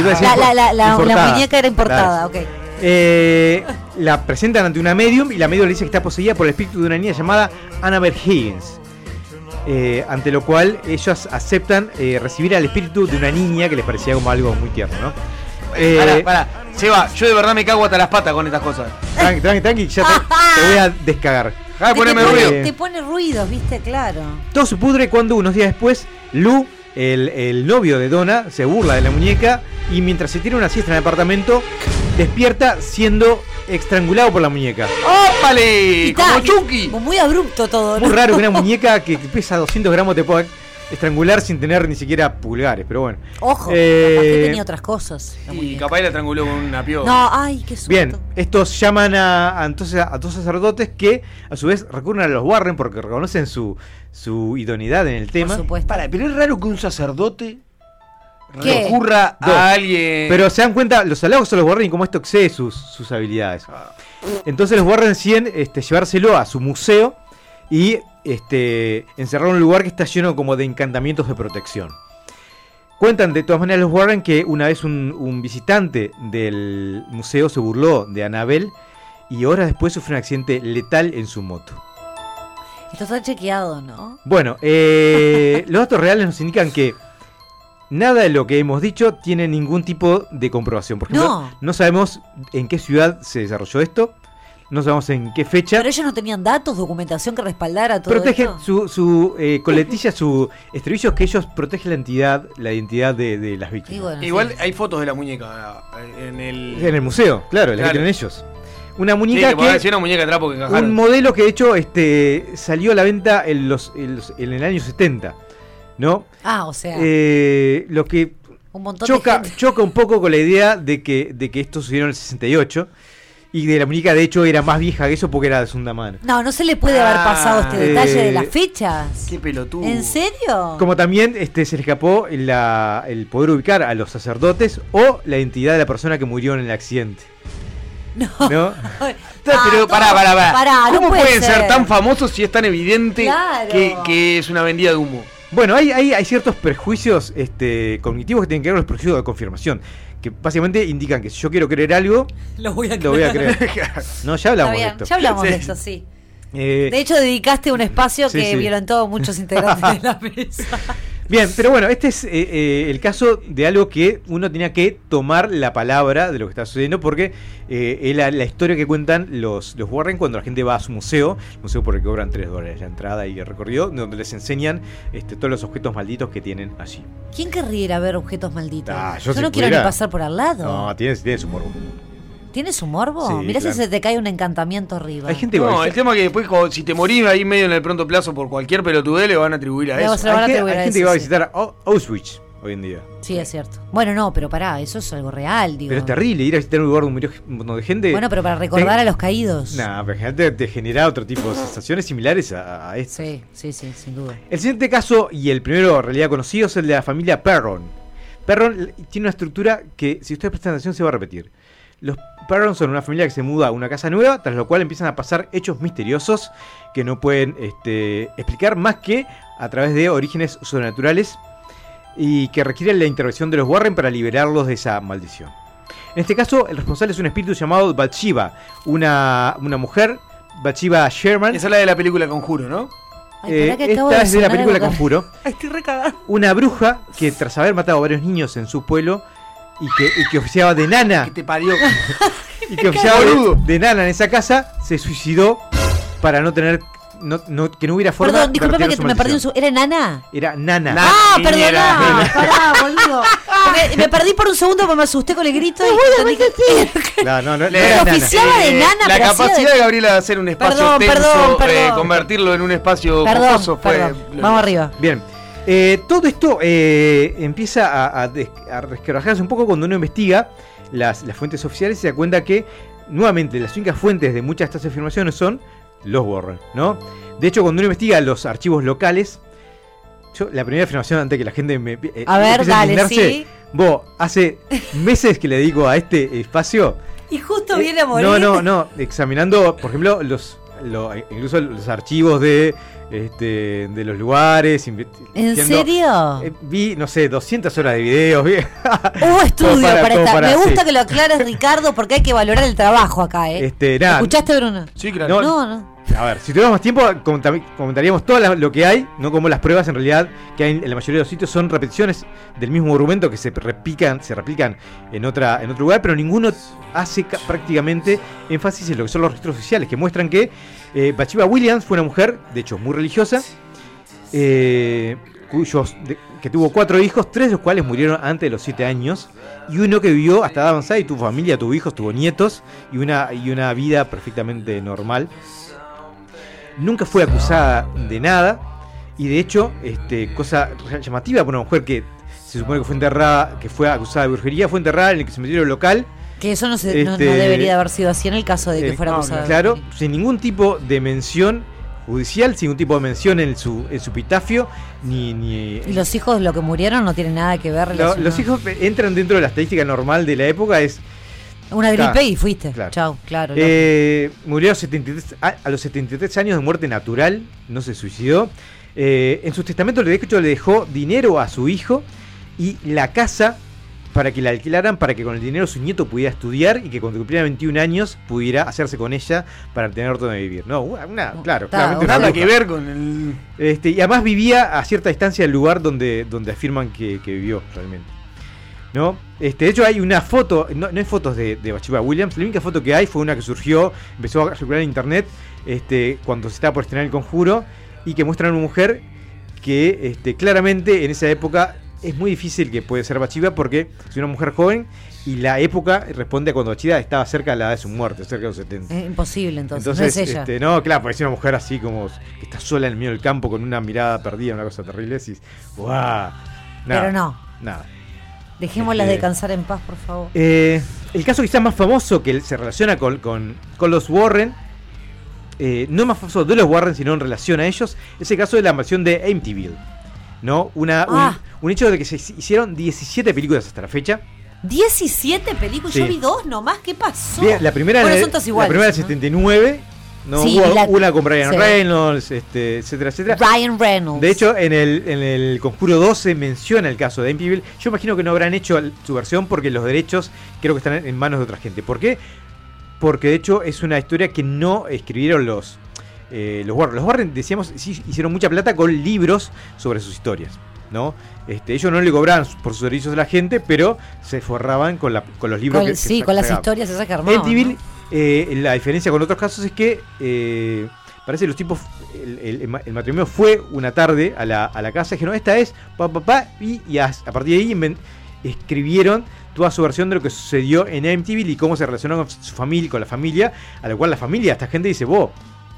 La, la, muñeca era importada, Claro. ok. Eh, la presentan ante una medium y la medium le dice que está poseída por el espíritu de una niña llamada Annabelle Higgins. Eh, ante lo cual ellos aceptan eh, recibir al espíritu de una niña que les parecía como algo muy tierno, ¿no? Eh, Pará, pará. Seba, yo de verdad me cago hasta las patas con estas cosas. Tranqui, tranqui, tranqui, ya te, te voy a descagar. Ah, Te- poneme te, pone, ruido. te pone ruidos, viste, claro. Todo se pudre cuando unos días después Lou, el, el novio de Donna, se burla de la muñeca y mientras se tira una siesta en el apartamento, despierta siendo estrangulado por la muñeca. ¡Ópale! ¡Como Chucky! Muy abrupto todo, ¿no? Muy raro que una muñeca que pesa 200 gramos te pueda estrangular sin tener ni siquiera pulgares, pero bueno. Ojo, Eh, capaz que tenía otras cosas. Y capaz la trianguló con una piola. No, ay, qué susto. Bien, estos llaman a, a entonces a, a dos sacerdotes que a su vez recurren a los Warren porque reconocen su, su idoneidad en el Por tema. supuesto. Para, pero es raro que un sacerdote ¿Qué? recurra Dos. a alguien. Pero se dan cuenta, los halagos son los Warren y como esto excede sus, sus habilidades. Entonces los Warren deciden este, llevárselo a su museo y este, encerrar un lugar que está lleno como de encantamientos de protección. Cuentan de todas maneras los Warren que una vez un, un visitante del museo se burló de Annabelle y horas después sufrió un accidente letal en su moto. Esto está chequeado, ¿no? Bueno, eh, los datos reales nos indican que nada de lo que hemos dicho tiene ningún tipo de comprobación. Por ejemplo, No. sabemos en qué ciudad se desarrolló esto, no sabemos en qué fecha. Pero ellos no tenían datos, documentación que respaldara todo Protegen esto. su, su eh, coletilla, su estribillo es que ellos protegen la entidad, la identidad de, de las víctimas. bueno, Igual sí. hay fotos de la muñeca eh, en el. En el museo, claro, la que Claro. tienen ellos. Una Sí, muñeca que una muñeca de trapo que un modelo que de hecho este salió a la venta en los en, los- en el año 70, ¿no? Ah, o sea, Eh, lo que un montón choca, de gente. choca un poco con la idea de que, de que esto sucedió en el 68 y de la muñeca de hecho era más vieja que eso porque era de segunda mano. No, no se le puede haber Ah, pasado este detalle de eh, las fechas. Qué pelotudo. ¿En serio? Como también este, se le escapó la- el poder ubicar a los sacerdotes o la identidad de la persona que murió en el accidente. No. ¿no? Ah, pero pará, pará, pará. no ¿Cómo puede pueden ser. ser. tan famosos si es tan evidente Claro. que, que es una vendida de humo? Bueno, hay, hay, hay ciertos prejuicios este, cognitivos que tienen que ver con los prejuicios de confirmación. Que básicamente indican que si yo quiero creer algo, Lo voy a lo voy a creer. No, ya hablamos de esto. ya hablamos Sí. de eso, sí. Eh, De hecho, dedicaste un espacio Sí, que sí. violentó muchos integrantes de la mesa. Bien, pero bueno, este es eh, eh, el caso de algo que uno tenía que tomar la palabra de lo que está sucediendo porque eh, es la, la historia que cuentan los, los Warren cuando la gente va a su museo, museo por el que cobran 3 dólares la entrada y el recorrido, donde les enseñan este, todos los objetos malditos que tienen allí. ¿Quién querría ir a ver objetos malditos? Ah, yo yo si no quiero ni pasar por al lado. No, tiene, tiene su morbo. ¿Tienes un morbo? Sí, Mirá claro. si se te cae un encantamiento arriba. Hay gente No, a el tema es que después, como si te morís ahí medio en el pronto plazo por cualquier pelotudez, le van a atribuir a Le eso. vas a- Se lo van hay, a gente- atribuir hay a gente eso, que va a sí. visitar Au- Auschwitz, hoy en día. Sí, es cierto. Bueno, no, pero pará, eso es algo real, digo. Pero es terrible ir a visitar un lugar donde murió un montón de gente. Bueno, pero para recordar a los caídos. Nah, pero te, genera otro tipo de sensaciones similares a, a esto. Sí, sí, sí, sin duda. El siguiente caso, y el primero en realidad conocido, es el de la familia Perron. Perron l- tiene una estructura que, si ustedes prestan atención, se va a repetir. Los Perron son una familia que se muda a una casa nueva, tras lo cual empiezan a pasar hechos misteriosos que no pueden este, explicar más que a través de orígenes sobrenaturales y que requieren la intervención de los Warren para liberarlos de esa maldición. En este caso, el responsable es un espíritu llamado Bathsheba, una, una mujer, Bathsheba Sherman. Esa es la de la película Conjuro, ¿no? Eh, esta es de la película Conjuro. Ay, estoy recagada. Una bruja que tras haber matado a varios niños en su pueblo y que, y que oficiaba de nana. Que te parió. y que oficiaba de, de nana en esa casa, se suicidó para no tener. No, no- que no hubiera forma Perdón, de disculpame que me perdí un su... ¿Era nana? Era nana. ah, perdona. Pará, boludo. Me perdí por un segundo porque me asusté con el grito y entendí que- No, no, no, no Le- era nana. oficiaba de nana, La capacidad de- Gabriela de hacer un espacio Perdón, tenso, perdón, eh, convertirlo en un espacio Perdón, jocoso fue. Vamos arriba. Bien. Eh, todo esto eh, empieza a, a, resquebrajarse un poco cuando uno investiga las, las fuentes oficiales y se da cuenta que, nuevamente, las únicas fuentes de muchas de estas afirmaciones son los Warren, ¿no? De hecho, cuando uno investiga los archivos locales, yo, la primera afirmación antes que la gente me eh, A ver, dale, sí. Vos, hace meses que le dedico a este espacio. Y justo viene a morir. No, no, no. Examinando, por ejemplo, los, lo- incluso los archivos de, este, de los lugares. ¿En serio? eh, vi, no sé, 200 horas de videos. vi- Hubo estudio para, para- como esta. para- Me gusta sí. que lo aclares, Ricardo, porque hay que valorar el trabajo acá, ¿eh? Este, nada. ¿Escuchaste, Bruno? Sí, claro. No, no. A ver, si tuviéramos más tiempo, comenta- comentaríamos todo lo que hay, no como las pruebas en realidad que hay en la mayoría de los sitios son repeticiones del mismo argumento que se replican, se replican en otra, en otro lugar, pero ninguno hace ca- prácticamente énfasis en lo que son los registros oficiales, que muestran que eh, Williams fue una mujer, de hecho, muy religiosa, eh, cuyos, de- que tuvo cuatro hijos, tres de los cuales murieron antes de los siete años, y uno que vivió hasta edad avanzada y tuvo familia, tuvo hijos, tuvo nietos, y una, y una vida perfectamente normal nunca fue acusada de nada y de hecho, este, cosa llamativa para una mujer que se supone que fue enterrada, que fue acusada de brujería, fue enterrada en el cementerio local. Que eso no, se, no- no Este, debería de haber sido así en el caso de que eh, fuera no, acusada. Claro, sin ningún tipo de mención judicial, sin ningún tipo de mención en su, en su epitafio, ni... ni Y los hijos, lo que murieron, no tienen nada que ver. Lo- los hijos entran dentro de la estadística normal de la época, es Una gripe Claro, y fuiste. claro. Chao, claro. Eh, murió a, 73 a, a los 73 años de muerte natural, no se suicidó. Eh, en su testamento, de hecho, le dejó dinero a su hijo y la casa para que la alquilaran, para que con el dinero su nieto pudiera estudiar y que cuando cumpliera 21 años pudiera hacerse con ella para tener donde vivir. No, una, claro, claramente una nada que ver con el. Este, y además vivía a cierta distancia del lugar donde, donde afirman que, que vivió realmente. ¿No? Este, de hecho hay una foto, no, no hay fotos de, de Bathsheba Williams, la única foto que hay fue una que surgió, empezó a circular en internet este, cuando se estaba por estrenar el conjuro y que muestra a una mujer que este, claramente en esa época es muy difícil que puede ser Bathsheba porque es una mujer joven y la época responde a cuando Bathsheba estaba cerca de la edad de su muerte, cerca de los 70. Es imposible entonces. Entonces, no es ella. este, no, claro, parece una mujer así como que está sola en el medio del campo con una mirada perdida, una cosa terrible. ¡guau! Nada, Pero no. Nada. Dejémoslas este- descansar en paz, por favor. Eh, el caso quizás más famoso que se relaciona con, con- con los Warren, eh, no más famoso de los Warren, sino en relación a ellos, es el caso de la mansión de Amityville. ¿No? Una, un- Ah. un, hecho de que se hicieron 17 películas hasta la fecha. 17 películas, Sí. yo vi dos nomás, ¿qué pasó? La primera, bueno, la iguales. primera del ¿no? 79, ¿no? Sí, Hubo la- una con Brian sí. Reynolds, este, etcétera, etcétera. Ryan Reynolds. De hecho, en el, en el Conjuro 2 se menciona el caso de Amityville. Yo imagino que no habrán hecho su versión porque los derechos creo que están en manos de otra gente. ¿Por qué? Porque de hecho es una historia que no escribieron los, eh, los Warren. Los Warren, decíamos, sí hicieron mucha plata con libros sobre sus historias. ¿no? Este, ellos no le cobraban por sus servicios a la gente, pero se forraban con, la, con los libros Con- que, sí, con las historias esas que armaban. Eh, la diferencia con otros casos es que eh, parece que los tipos, el, el- el ma- el matrimonio fue una tarde a la, a la casa y dijeron, esta es, pa, pa, pa, y, y a, a partir de ahí escribieron toda su versión de lo que sucedió en Amityville y cómo se relacionó con su familia, con la familia, a lo cual la familia, esta gente dice, vos,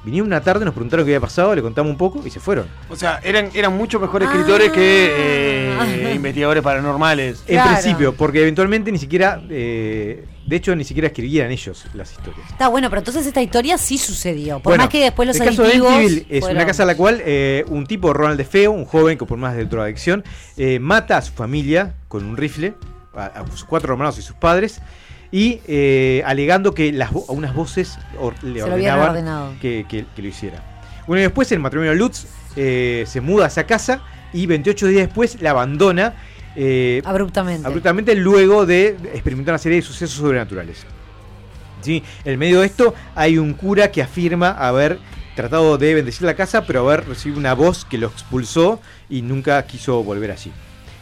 Vinieron una tarde, nos preguntaron qué había pasado, le contamos un poco y se fueron. O sea, eran, eran mucho mejores escritores que eh, investigadores paranormales. En principio, porque eventualmente ni siquiera, eh, de hecho, ni siquiera escribían ellos las historias. Está bueno, pero entonces esta historia sí sucedió. Por Bueno, más que después los el caso de es fueron- una casa a la cual eh, un tipo, Ronald de Feo, un joven con problemas de drogadicción, eh, mata a su familia con un rifle, a, a sus cuatro hermanos y sus padres, y eh, alegando que las vo- unas voces or- le ordenaban que, que- que lo hiciera. Un año después, el matrimonio Lutz eh, se muda a esa casa y 28 días después la abandona. Eh, Abruptamente. abruptamente luego de experimentar una serie de sucesos sobrenaturales. ¿Sí? En medio de esto hay un cura que afirma haber tratado de bendecir la casa, pero haber recibido una voz que lo expulsó y nunca quiso volver allí.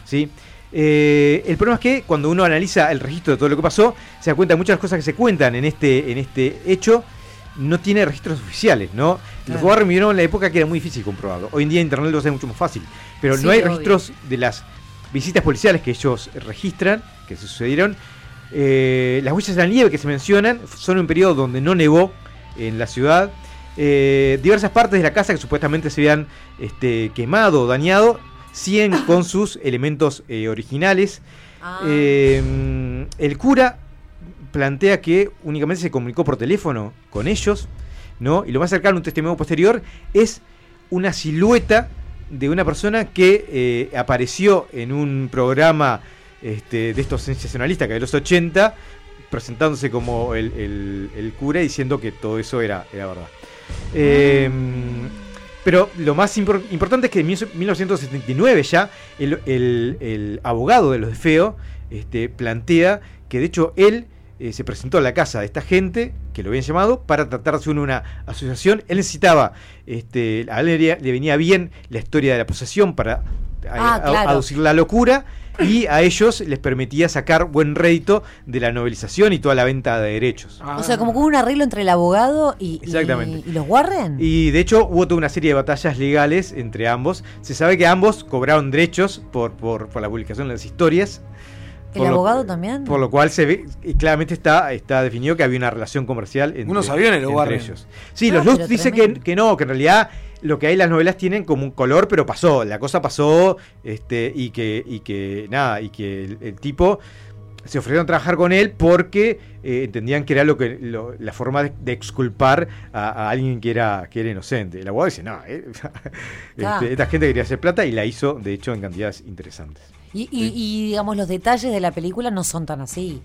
¿Sí? Eh, el problema es que cuando uno analiza el registro de todo lo que pasó, se da cuenta de muchas cosas que se cuentan en este, en este hecho no tiene registros oficiales, ¿no? Los Claro. Warren vivieron en la época que era muy difícil comprobarlo. Hoy en día internet lo hace mucho más fácil. Pero Sí, no hay obvio. registros de las visitas policiales que ellos registran, que se sucedieron. Eh, las huellas de la nieve que se mencionan son un periodo donde no nevó en la ciudad. Eh, diversas partes de la casa que supuestamente se habían este, quemado o dañado siguen con sus elementos eh, originales. Ah. El cura plantea que únicamente se comunicó por teléfono con ellos, ¿no? Y lo más cercano a un testimonio posterior es una silueta de una persona que eh, apareció en un programa este, de estos sensacionalistas que de los 80, presentándose como el, el- cura y diciendo que todo eso era, era verdad. Eh, pero lo más impor- importante es que en 1979 ya el, el- el abogado de los de Feo este, plantea que de hecho él eh, se presentó a la casa de esta gente que lo habían llamado para tratar de hacer una asociación. Él necesitaba, este, a él le venía- bien la historia de la posesión para a- Ah, a- claro. aducir la locura y a ellos les permitía sacar buen rédito de la novelización y toda la venta de derechos. O sea, como que hubo un arreglo entre el abogado y, y- Exactamente. y los Warren. Y de hecho hubo toda una serie de batallas legales entre ambos. Se sabe que ambos cobraron derechos por, por, por la publicación de las historias. ¿El Por lo- abogado también? Por lo cual se ve, y claramente está, está definido que había una relación comercial entre, Unos aviones los entre ellos. Sí, Ah, los Lutz dice que, que no, que en realidad lo que hay en las novelas tienen como un color, pero pasó, la cosa pasó, este, y que, y que nada, y que el, el tipo se ofrecieron a trabajar con él porque eh, entendían que era lo que lo- la forma de, de exculpar a, a alguien que era, que era inocente. El abogado dice, no, eh, Ah. este, esta gente quería hacer plata y la hizo, de hecho, en cantidades interesantes. Y, y- y, digamos, los detalles de la película no son tan así.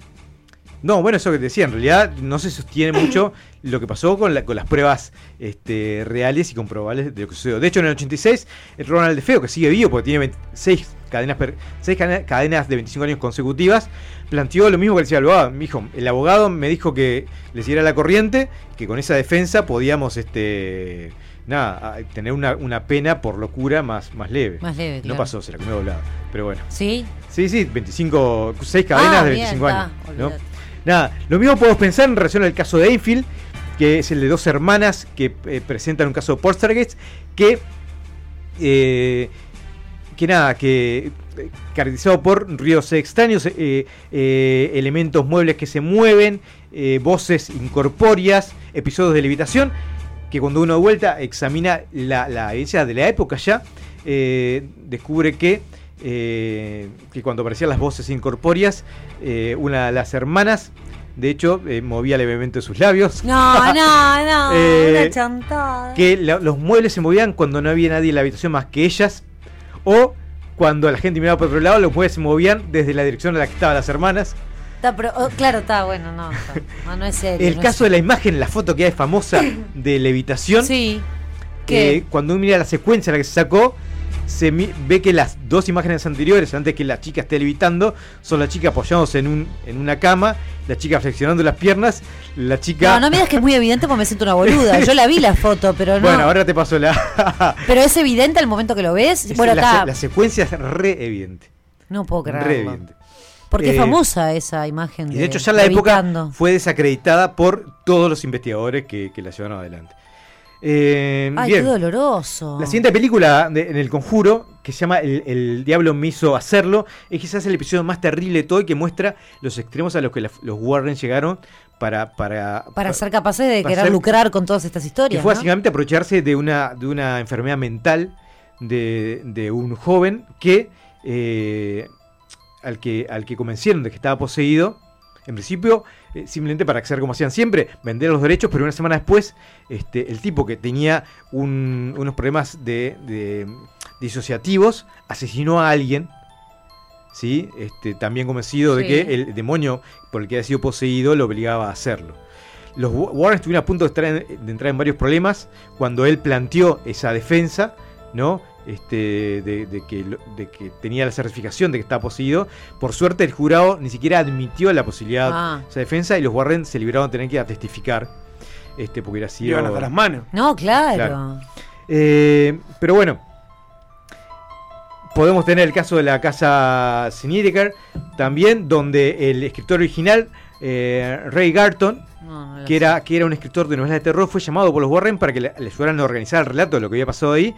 No, bueno, eso que te decía, en realidad no se sostiene mucho lo que pasó con, la- con las pruebas este, reales y comprobables de lo que sucedió. De hecho, en el 86, el Ronald de Feo, que sigue vivo porque tiene 6 cadenas, per- seis cadena- cadenas de 25 años consecutivas, planteó lo mismo que decía el abogado. Me dijo, el abogado me dijo que le siguiera la corriente, que con esa defensa podíamos este, nada, tener una, una pena por locura más, más leve. Más leve, No claro. pasó, se la comió doblada. Pero bueno. ¿Sí? Sí, sí, 25, 6 cadenas Ah, de bien, 25 está, años. ¿no? Nada, lo mismo podemos pensar en relación al caso de Enfield, que es el de dos hermanas que eh, presentan un caso de Poltergeist, que, eh, que nada, que eh, caracterizado por ruidos extraños, eh, eh, elementos muebles que se mueven, eh, voces incorpóreas, episodios de levitación, que cuando uno de vuelta examina la, la evidencia de la época ya, eh, descubre que, eh, que cuando aparecían las voces incorpóreas, eh, una de las hermanas, de hecho, movía levemente sus labios. No, no, no. Una chantada. que la- los muebles se movían cuando no había nadie en la habitación más que ellas, o cuando la gente miraba por otro lado, los muebles se movían desde la dirección a la que estaban las hermanas. Pero, oh, claro, está, bueno, no. está. No, no es serio. El no caso es- de la imagen, la foto que hay famosa de levitación, Sí. que cuando uno mira la secuencia en la que se sacó, se ve que las dos imágenes anteriores, antes que la chica esté levitando, son la chica apoyándose en, un, en una cama, la chica flexionando las piernas, la chica... No, no me digas que es muy evidente porque me siento una boluda. Yo la vi la foto, pero no. Bueno, ahora te paso la... Pero es evidente al momento que lo ves. Es- bueno, la, se- la secuencia es re evidente. No puedo Re creerlo. evidente. Porque es Eh, famosa esa imagen. Y de hecho ya en la época fue desacreditada por todos los investigadores que, que la llevaron adelante. Eh, Ay, bien. qué doloroso. La siguiente película de- en El Conjuro, que se llama el, El Diablo me hizo hacerlo, es quizás el episodio más terrible de todo y que muestra los extremos a los que la- los Warren llegaron para, para, Para ser capaces de querer ser- lucrar con todas estas que historias. fue ¿no? básicamente aprovecharse de una, de una enfermedad mental de, de un joven que, eh, al que al que convencieron de que estaba poseído. En principio, eh, simplemente para hacer como hacían siempre, vender los derechos, pero una semana después, este, el tipo que tenía un- unos problemas de, de- disociativos asesinó a alguien. ¿sí? Este, también convencido de que el demonio por el que había sido poseído lo obligaba a hacerlo. Los Wa- Warren estuvieron a punto de, estar en- de entrar en varios problemas cuando él planteó esa defensa, ¿no? Este, de, de que, lo- de que tenía la certificación de que estaba poseído. Por suerte, el jurado ni siquiera admitió la posibilidad Ah. de esa defensa y los Warren se libraron de tener que ir a testificar. Este, porque hubiera sido. Iban hasta las manos. No, claro. Claro. Eh, pero bueno, podemos tener el caso de la casa Snedeker también, donde el escritor original, eh, Ray Garton, No, no lo que era, que era un escritor de novelas de terror, fue llamado por los Warren para que le, le ayudaran a organizar el relato de lo que había pasado ahí.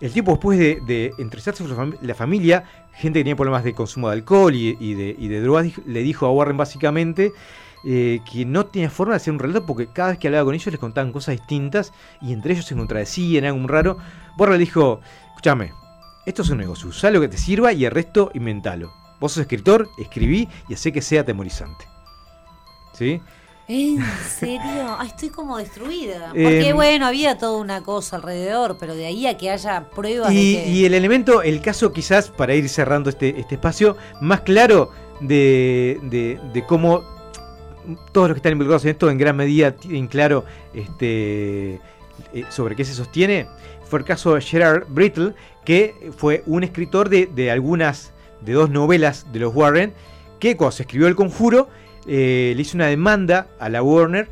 El tipo, después de, de por la, fam- la familia, gente que tenía problemas de consumo de alcohol y, de, drogas, le dijo a Warren básicamente eh, que no tenía forma de hacer un relato porque cada vez que hablaba con ellos les contaban cosas distintas y entre ellos se contradecían, era algo raro. Warren le dijo, escúchame, esto es un negocio, usá lo que te sirva y el resto inventalo. Vos sos escritor, escribí y hacé que sea atemorizante. ¿Sí? ¿En serio? Ay, estoy como destruida. Porque Eh, bueno, había toda una cosa alrededor, pero de ahí a que haya pruebas Y, de que... y el elemento, el caso quizás, para ir cerrando este, este espacio, más claro de, de- de cómo todos los que están involucrados en esto en gran medida tienen claro este, eh, sobre qué se sostiene, fue el caso de Gerard Brittle, que fue un escritor de, de algunas, de dos novelas de los Warren, que cuando se escribió El Conjuro, eh, le hizo una demanda a la Warner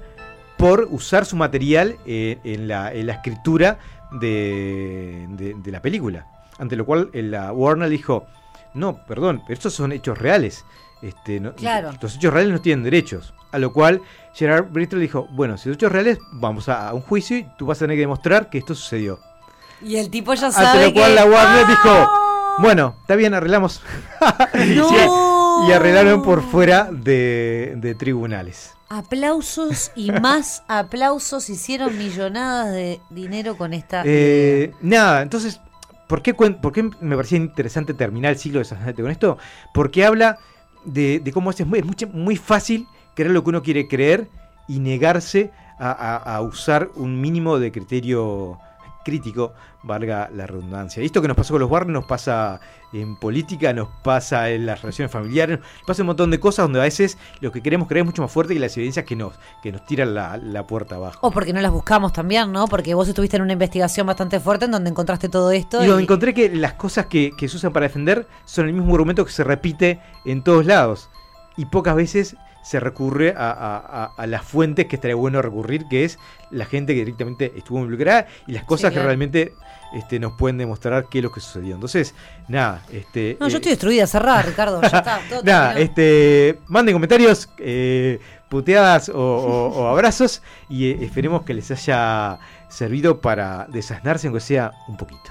por usar su material eh, en, la, en la escritura de, de- de la película. Ante lo cual eh, la Warner dijo, no, perdón, pero estos son hechos reales. Este, no- Claro. Los hechos reales no tienen derechos. A lo cual Gerard Brittle dijo, bueno, si los hechos reales, vamos a, a un juicio y tú vas a tener que demostrar que esto sucedió. Y el tipo ya Ante sabe lo cual que... la Warner dijo, bueno, está bien, arreglamos. ¡No! Y arreglaron por fuera de, de tribunales. Aplausos y más aplausos hicieron millonadas de dinero con esta... Eh, nada, entonces, ¿por qué, por qué me parecía interesante terminar el siglo de con esto? Porque habla de, de cómo es muy, es mucho- muy fácil creer lo que uno quiere creer y negarse a, a- a usar un mínimo de criterio crítico, valga la redundancia. Y esto que nos pasó con los Warren nos pasa en política, nos pasa en las relaciones familiares, nos pasa un montón de cosas donde a veces lo que queremos creer es mucho más fuerte que las evidencias que nos, que nos tiran la, la puerta abajo. O porque no las buscamos también, ¿no? Porque vos estuviste en una investigación bastante fuerte en donde encontraste todo esto. Y donde encontré que las cosas que, que se usan para defender son el mismo argumento que se repite en todos lados. Y pocas veces se recurre a, a- las fuentes que estaría bueno recurrir, que es la gente que directamente estuvo involucrada y las cosas que claro. realmente este, nos pueden demostrar qué es lo que sucedió. Entonces, nada, este. No, yo eh, estoy destruida, cerrada, Ricardo. Ya está, todo Nada, este, manden comentarios, eh, puteadas o, o- o abrazos y eh, esperemos que les haya servido para desasnarse, aunque sea un poquito.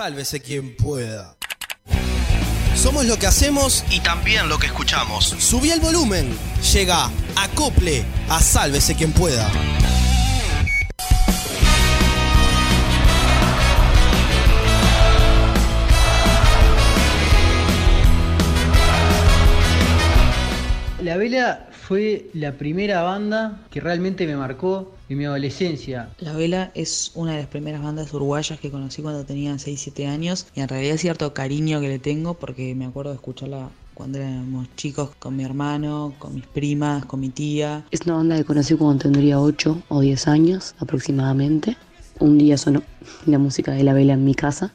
Sálvese quien pueda. Somos lo que hacemos y también lo que escuchamos. Subí el volumen. Llega, acople a Sálvese quien pueda. La Vela fue la primera banda que realmente me marcó en mi adolescencia. La Vela es una de las primeras bandas uruguayas que conocí cuando tenía 6-7 años y en realidad cierto cariño que le tengo porque me acuerdo de escucharla cuando éramos chicos con mi hermano, con mis primas, con mi tía. Es una banda que conocí cuando tendría 8 o 10 años aproximadamente. Un día sonó la música de La Vela en mi casa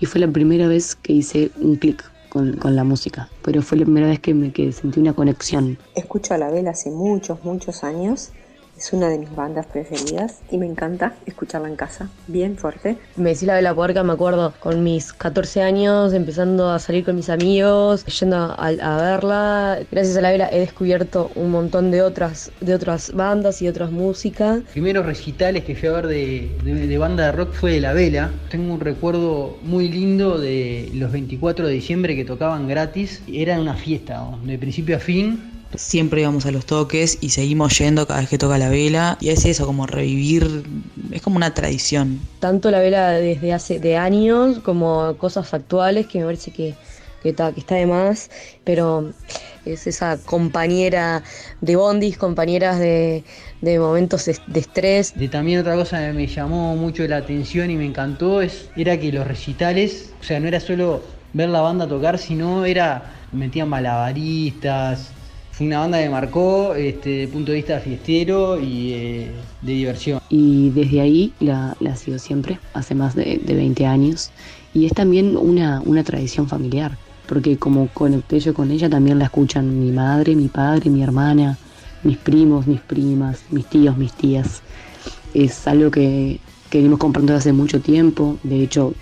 y fue la primera vez que hice un clic con, con, la música, pero fue la primera vez que, me, que sentí una conexión. Escucho a La Vela hace muchos, muchos años. Es una de mis bandas preferidas y me encanta escucharla en casa, bien fuerte. Me decía la Vela Puerca, me acuerdo, con mis 14 años, empezando a salir con mis amigos, yendo a, a, verla. Gracias a la Vela he descubierto un montón de otras, de otras bandas y otras músicas. Primeros recitales que fui a ver de, de, de banda de rock fue de la Vela. Tengo un recuerdo muy lindo de los 24 de diciembre que tocaban gratis. Era una fiesta, ¿no? de principio a fin siempre íbamos a los toques y seguimos yendo cada vez que toca la vela. Y es eso, como revivir, es como una tradición. Tanto la vela desde hace de años como cosas factuales que me parece que, que, está, que está de más, pero es esa compañera de bondis, compañeras de, de momentos de estrés. De también otra cosa que me llamó mucho la atención y me encantó es, era que los recitales, o sea, no era solo ver la banda tocar, sino era, metían malabaristas, fue una banda que marcó este, punto de vista fiestero y eh, de diversión. Y desde ahí la, la sigo siempre, hace más de, de, 20 años. Y es también una, una tradición familiar, porque como conecté yo con ella, también la escuchan mi madre, mi padre, mi hermana, mis primos, mis primas, mis tíos, mis tías. Es algo que, que venimos comprando desde hace mucho tiempo. De hecho,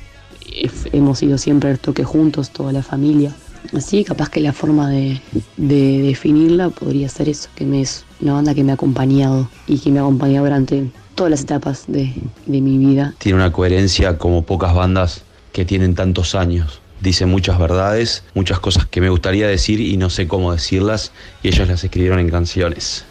hemos ido siempre al toque juntos, toda la familia. Así, capaz que la forma de, de, definirla podría ser eso, que me es una banda que me ha acompañado y que me ha acompañado durante todas las etapas de, de mi vida. Tiene una coherencia como pocas bandas que tienen tantos años. Dice muchas verdades, muchas cosas que me gustaría decir y no sé cómo decirlas, y ellos las escribieron en canciones.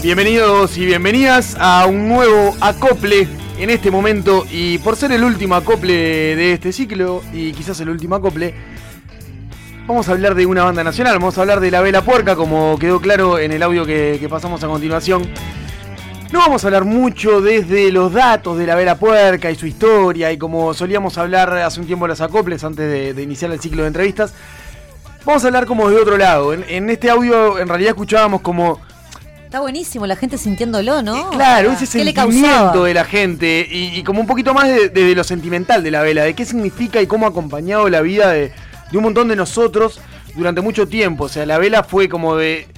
Bienvenidos y bienvenidas a un nuevo acople en este momento y por ser el último acople de este ciclo y quizás el último acople, vamos a hablar de una banda nacional, vamos a hablar de La Vela Puerca como quedó claro en el audio que, pasamos a continuación. No vamos a hablar mucho desde los datos de la Vela Puerca y su historia y como solíamos hablar hace un tiempo en las acoples antes de, iniciar el ciclo de entrevistas. Vamos a hablar como de otro lado. En este audio en realidad escuchábamos como Está buenísimo, la gente sintiéndolo, ¿no? Eh, claro, ese sentimiento de la gente y, y, como un poquito más de, de, de, lo sentimental de la vela, de qué significa y cómo ha acompañado la vida de, de, un montón de nosotros durante mucho tiempo. O sea, la vela fue como de...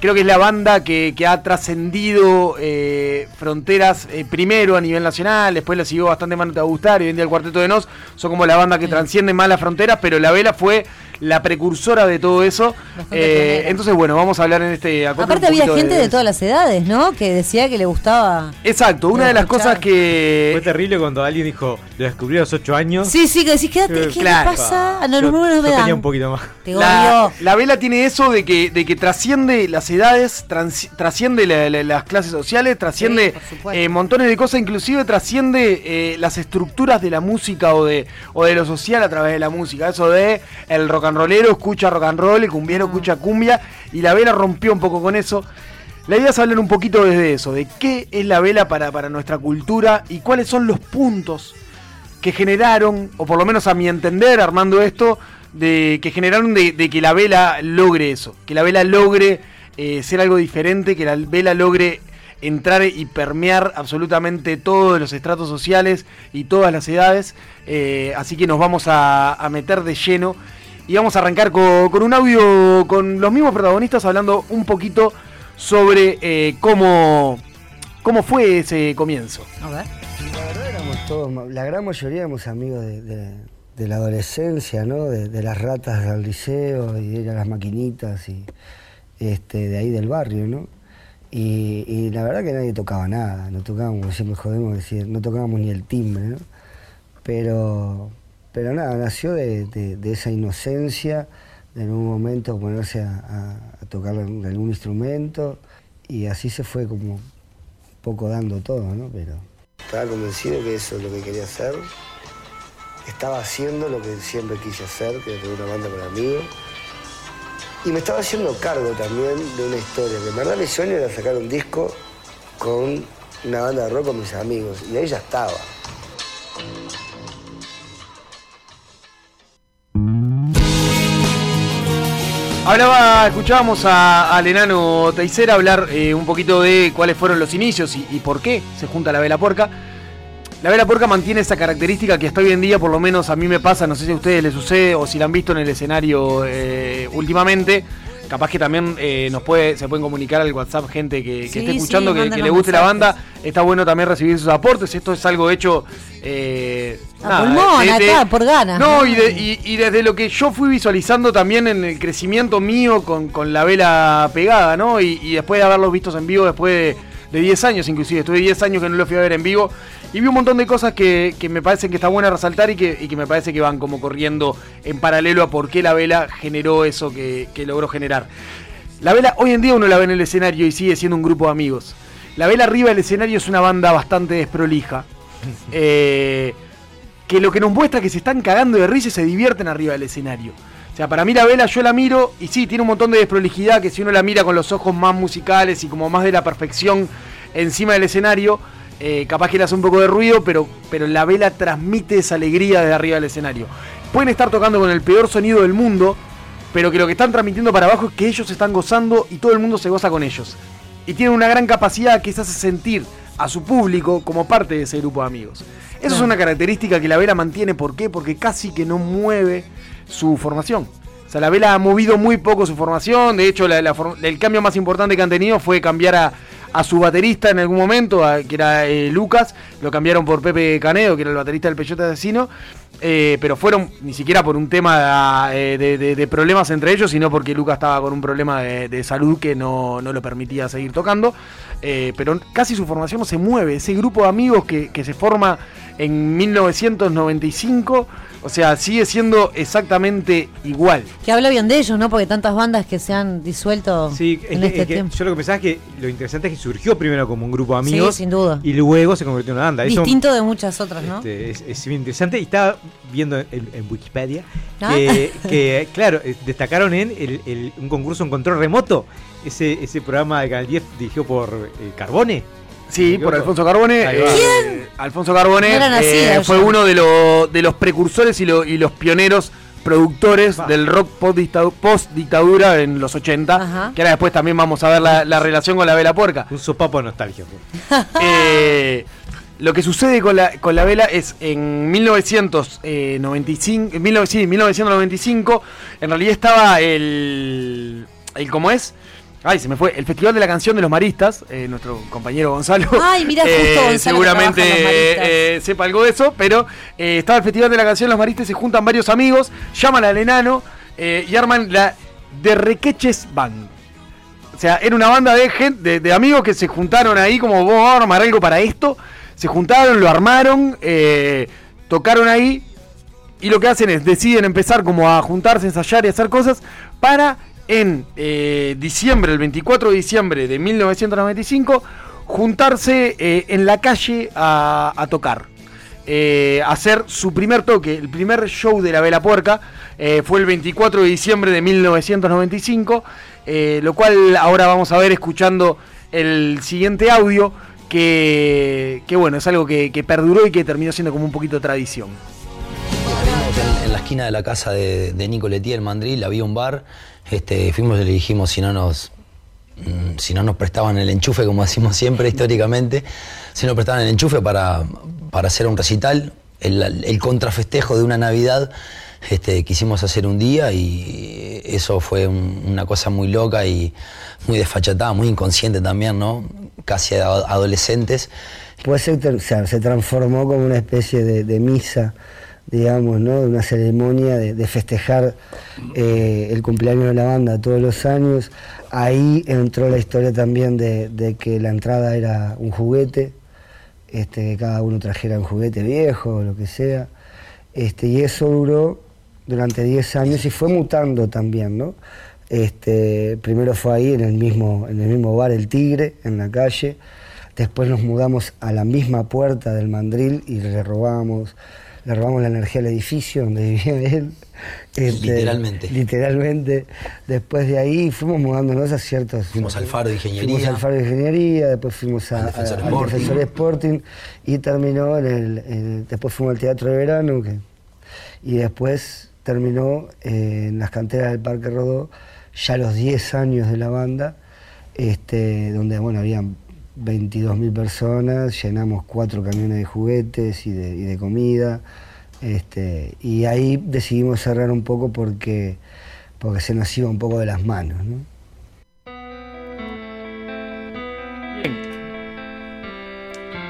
Creo que es la banda que, que ha trascendido eh, fronteras eh, primero a nivel nacional, después la siguió bastante más a gustar y hoy en día el Cuarteto de Nos son como la banda que transciende más las fronteras, pero la vela fue la precursora de todo eso. Eh, entonces, bueno, vamos a hablar en este Aparte había gente de, de, todas las edades, ¿no? Que decía que le gustaba. Exacto, una de las escuchar. cosas que. Fue terrible cuando alguien dijo, lo descubrí a los 8 años. Sí, sí, que decís, quédate, ¿qué claro. pasa? No, no, no, no me yo tenía un poquito más. La, la, vela tiene eso de que, de que trasciende las edades, trans, trasciende la, la, las clases sociales, trasciende sí, eh, montones de cosas, inclusive trasciende eh, las estructuras de la música o de, o de lo social a través de la música. Eso de el rock and rollero escucha rock and roll, el cumbiero escucha cumbia y la vela rompió un poco con eso. La idea es hablar un poquito desde eso, de qué es la vela para, para nuestra cultura y cuáles son los puntos que generaron, o por lo menos a mi entender, armando esto, de que generaron de, de que la vela logre eso, que la vela logre eh, ser algo diferente, que la vela logre entrar y permear absolutamente todos los estratos sociales y todas las edades. Eh, así que nos vamos a, a meter de lleno y vamos a arrancar con, con, un audio con los mismos protagonistas hablando un poquito sobre eh, cómo, ¿Cómo fue ese comienzo? A ver. La verdad éramos todos, la gran mayoría éramos amigos de, de- de la adolescencia, ¿no? De, de las ratas del liceo y de las maquinitas y este, de ahí del barrio, ¿no? Y, la verdad que nadie tocaba nada, no tocábamos, siempre jodemos decir, no tocábamos ni el timbre, ¿no? Pero, pero nada, nació de, de- esa inocencia, de en un momento ponerse a, tocar algún instrumento y así se fue como poco dando todo, ¿no? Pero estaba convencido que eso es lo que quería hacer. Estaba haciendo lo que siempre quise hacer, que tener una banda con amigos. Y me estaba haciendo cargo también de una historia, que en verdad mi sueño era sacar un disco con una banda de rock con mis amigos. Y ahí ya estaba. Hablaba, escuchábamos a- al enano Teisera hablar eh, un poquito de cuáles fueron los inicios y, y por qué se junta la vela porca. La vela porca mantiene esa característica que hasta hoy en día, por lo menos a mí me pasa, no sé si a ustedes les sucede o si la han visto en el escenario eh, últimamente. Capaz que también eh, nos puede, se pueden comunicar al WhatsApp gente que, que Sí, esté sí, escuchando, que- le guste la banda. Está bueno también recibir sus aportes. Esto es algo hecho. eh, A nada, pulmón, de- de- acá, por ganas. No, y, de- y- y desde lo que yo fui visualizando también en el crecimiento mío con, con la vela pegada, ¿no? Y, y después de haberlos vistos en vivo, después de, de 10 años inclusive, estuve 10 años que no lo fui a ver en vivo, y vi un montón de cosas que, que me parecen que está buena resaltar y que, y que me parece que van como corriendo en paralelo a por qué la vela generó eso que, que logró generar. La vela hoy en día uno la ve en el escenario y sigue siendo un grupo de amigos. La vela arriba del escenario es una banda bastante desprolija. Eh, que lo que nos muestra es que se están cagando de risa y se divierten arriba del escenario. Sea, para mí la vela yo la miro y sí, tiene un montón de desprolijidad que si uno la mira con los ojos más musicales y como más de la perfección encima del escenario, eh, capaz que le hace un poco de ruido, pero, pero la vela transmite esa alegría desde arriba del escenario. Pueden estar tocando con el peor sonido del mundo, pero que lo que están transmitiendo para abajo es que ellos están gozando y todo el mundo se goza con ellos. Y tienen una gran capacidad que se hace sentir a su público como parte de ese grupo de amigos. Eso es una característica que la vela mantiene. ¿Por qué? Porque casi que no mueve su formación. O sea, la vela ha movido muy poco su formación. De hecho, el cambio más importante que han tenido fue cambiar a, su baterista en algún momento, a- que era eh, Lucas. Lo cambiaron por Pepe Canedo, que era el baterista del Peyote Asesino. Eh, pero fueron ni siquiera por un tema eh, de, problemas entre ellos, sino porque Lucas estaba con un problema de, salud que no, no lo permitía seguir tocando. Pero casi su formación no se mueve. Ese grupo de amigos que, que se forma en 1995, o sea, sigue siendo exactamente igual. Que habla bien de ellos, ¿no? Porque tantas bandas que se han disuelto Sí, en este es que tiempo. yo lo que pensaba es que lo interesante es que surgió primero como un grupo de amigos Sí, sin duda. y luego se convirtió en una banda. Eso, Distinto de muchas otras, ¿no? este, es, es bien interesante y estaba viendo en, en Wikipedia Ah. que, que, claro, eh, destacaron en el- el- un concurso en control remoto, ese, ese programa de Canal 10 dirigido por eh, Carbone. Sí, por Alfonso Carbone. Eh, Alfonso Carbone No eh, nacida fue yo. uno de, lo- de los precursores y, lo- y los pioneros productores del rock post dictadura en los 80, que ahora después también vamos a ver la, la relación con la vela puerca. Un sopapo de nostalgia. Eh, lo que sucede con la, con la vela es en 1995, en 19 sí, 1995, en realidad estaba el, el ¿cómo es? Ay, se me fue. El Festival de la Canción de los Maristas, eh, nuestro compañero Gonzalo. Ay, mirá, justo eh, Gonzalo que seguramente eh, sepa algo de eso, pero estaba el Festival de la Canción de los Maristas, se juntan varios amigos, llaman al enano y arman la De Requeches Band. O sea, era una banda de, gente, de, de amigos que se juntaron ahí como vamos a armar algo para esto. Se juntaron, lo armaron, tocaron ahí y lo que hacen es deciden empezar como a juntarse, ensayar y hacer cosas para en eh, diciembre, el 24 de diciembre de 1995, juntarse eh, en la calle a, tocar. Eh, hacer su primer toque, el primer show de la Vela Puerca, fue el 24 de diciembre de 1995, eh, lo cual ahora vamos a ver escuchando el siguiente audio, que, bueno, es algo que, perduró y que terminó siendo como un poquito tradición. En, la esquina de la casa de, de Nico en Mandril, había un bar. Este, fuimos y le dijimos si no nos mm, si no nos prestaban el enchufe, como decimos siempre históricamente, si nos prestaban el enchufe para, para hacer un recital, el, el contrafestejo de una Navidad, este, quisimos hacer un día y eso fue un- una cosa muy loca y muy desfachatada, muy inconsciente también, ¿no? casi adolescentes. Pues se, ter- o sea, se transformó como una especie de, de misa, digamos, ¿no? De una ceremonia de, festejar eh, el cumpleaños de la banda todos los años. Ahí entró la historia también de, de que la entrada era un juguete, este, que cada uno trajera un juguete viejo o lo que sea. Este, y eso duró durante 10 años y fue mutando también, ¿no? Este, primero fue ahí en el mismo, en el mismo bar El Tigre, en la calle. Después nos mudamos a la misma puerta del mandril y le robamos, le robamos la energía al edificio donde vivía él. Este, Literalmente. Literalmente. Después de ahí fuimos mudándonos a ciertos. Fuimos al Faro de Ingeniería. Fuimos al Faro de Ingeniería, después fuimos a- Al Defensor a- al Sporting. Defensor Sporting y terminó en el, en- Después fuimos al Teatro de Verano que- y después terminó eh, en las canteras del Parque Rodó, ya los 10 años de la banda, este, donde bueno, habían 22.000 personas, llenamos cuatro camiones de juguetes y de, y de comida. Este, y ahí decidimos cerrar un poco porque, porque se nos iba un poco de las manos. ¿no?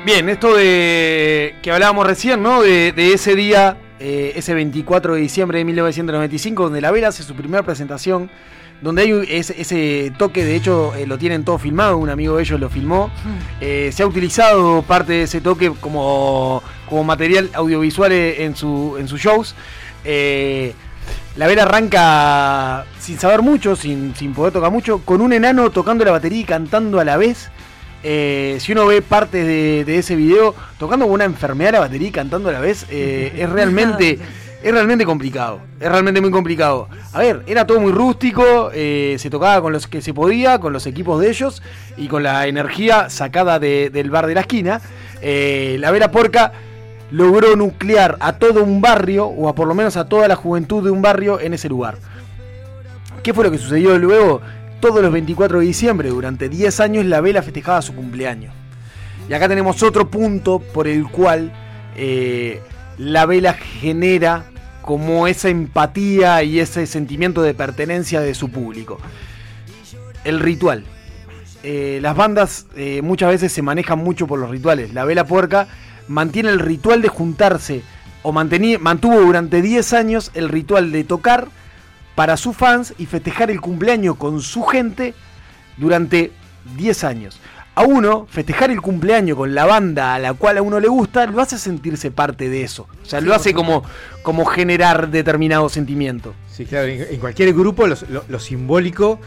Bien, esto de que hablábamos recién, ¿no? De, de ese día, eh, ese 24 de diciembre de 1995, donde la Vela hace su primera presentación, donde hay ese, ese toque, de hecho eh, lo tienen todo filmado, un amigo de ellos lo filmó. Eh, se ha utilizado parte de ese toque como, como material audiovisual en, su, en sus shows. Eh, la Vera arranca sin saber mucho, sin, sin poder tocar mucho, con un enano tocando la batería y cantando a la vez. Eh, si uno ve partes de, de ese video tocando con una enfermedad la batería y cantando a la vez, eh, es realmente es realmente complicado. Es realmente muy complicado. A ver, era todo muy rústico, eh, se tocaba con los que se podía, con los equipos de ellos y con la energía sacada de- del bar de la esquina. Eh, la Vera Porca logró nuclear a todo un barrio, o a por lo menos a toda la juventud de un barrio en ese lugar. ¿Qué fue lo que sucedió luego? Todos los 24 de diciembre, durante 10 años, la vela festejaba su cumpleaños. Y acá tenemos otro punto por el cual eh, la vela genera como esa empatía y ese sentimiento de pertenencia de su público. El ritual. Eh, las bandas eh, muchas veces se manejan mucho por los rituales. La vela puerca mantiene el ritual de juntarse o mantuvo durante 10 años el ritual de tocar para sus fans y festejar el cumpleaños con su gente durante 10 años. A uno, festejar el cumpleaños con la banda a la cual a uno le gusta, lo hace sentirse parte de eso. O sea, Sí, lo hace como, como generar determinado sentimiento. Sí, claro, en, en cualquier grupo los- lo, lo simbólico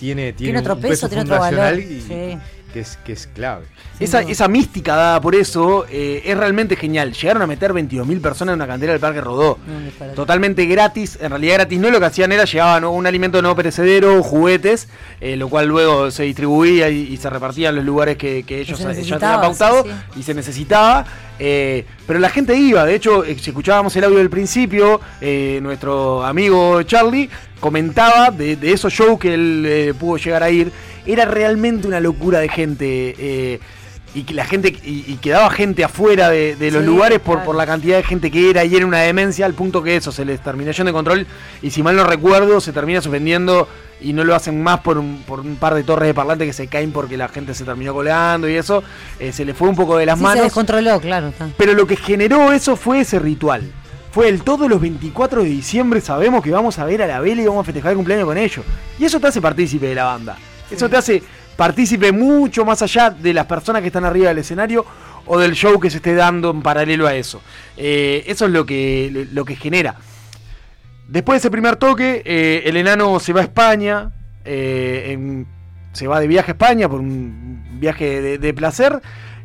tiene, tiene, Tiene otro un peso, tiene otro fundacional valor, y- sí. Que, es, que es clave. Esa, esa mística dada por eso eh, es realmente genial. Llegaron a meter 22.000 personas en una cantera del Parque Rodó. Totalmente gratis. En realidad gratis no lo que hacían era llevaban un alimento no perecedero, juguetes, eh, lo cual luego se distribuía y, y se repartía en los lugares que, que ellos ya tenían pautado sí, y se necesitaba. eh, pero la gente iba, de hecho, si escuchábamos el audio del principio, nuestro amigo Charlie comentaba de, de esos shows que él pudo llegar a ir. Era realmente una locura de gente. eh, y que la gente y, y quedaba gente afuera de, de los Sí, lugares por, claro. por la cantidad de gente que era y era una demencia al punto que eso se les terminó yendo de control y si mal no recuerdo se termina suspendiendo y no lo hacen más por un, por un par de torres de parlante que se caen porque la gente se terminó colando y eso eh, se le fue un poco de las Sí, se manos descontroló, claro. está. pero lo que generó eso fue ese ritual. Fue el todos los 24 de diciembre sabemos que vamos a ver a la vela y vamos a festejar el cumpleaños con ellos. Y eso te hace partícipe de la banda. Eso te hace partícipe mucho más allá de las personas que están arriba del escenario o del show que se esté dando en paralelo a eso. Eh, eso es lo que, lo que genera. Después de ese primer toque, eh, el enano se va a España, eh, se va de viaje a España por un viaje de, placer.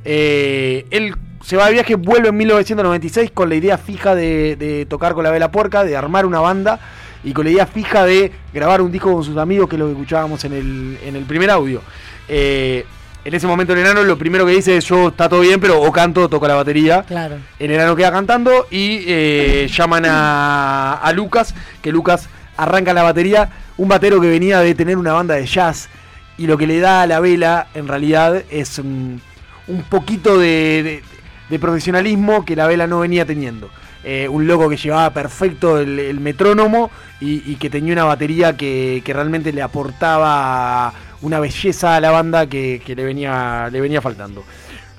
Él se va de viaje, vuelve en 1996 con la idea fija de, de tocar con la vela puerca, de armar una banda y con la idea fija de grabar un disco con sus amigos, que es lo que escuchábamos en el, en el primer audio. Eh, en ese momento el enano lo primero que dice es yo está todo bien, pero o canto o toco la batería. Claro. El enano queda cantando y eh, llaman a, a Lucas, que Lucas arranca la batería, un batero que venía de tener una banda de jazz y lo que le da a la vela en realidad es un, un poquito de, de- de profesionalismo que la vela no venía teniendo. Eh, un loco que llevaba perfecto el, metrónomo y, que tenía una batería que, que realmente le aportaba una belleza a la banda que, que le, venía, le venía faltando.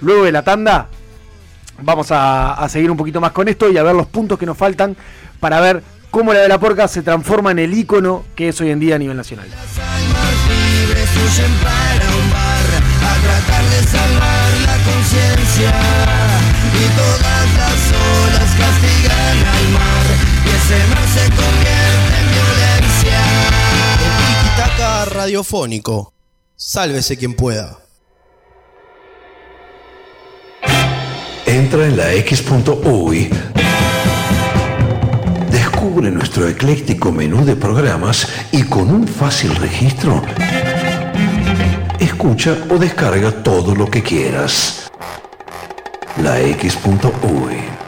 Luego de la tanda, vamos a, seguir un poquito más con esto y a ver los puntos que nos faltan para ver cómo la de la porca se transforma en el ícono que es hoy en día a nivel nacional. libres huyen para un bar a tratar de salvar la conciencia y todas las olas castigan se convierte en violencia. Tiki-taka radiofónico. Sálvese quien pueda. Entra en la X.UI. Descubre nuestro ecléctico menú de programas y con un fácil registro, escucha o descarga todo lo que quieras. La X.UI.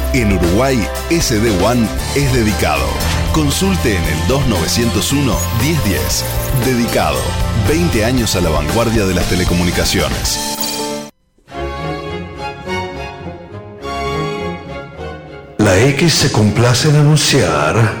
En Uruguay, SD One es dedicado. Consulte en el 2901 1010. Dedicado. 20 años a la vanguardia de las telecomunicaciones. La X se complace en anunciar.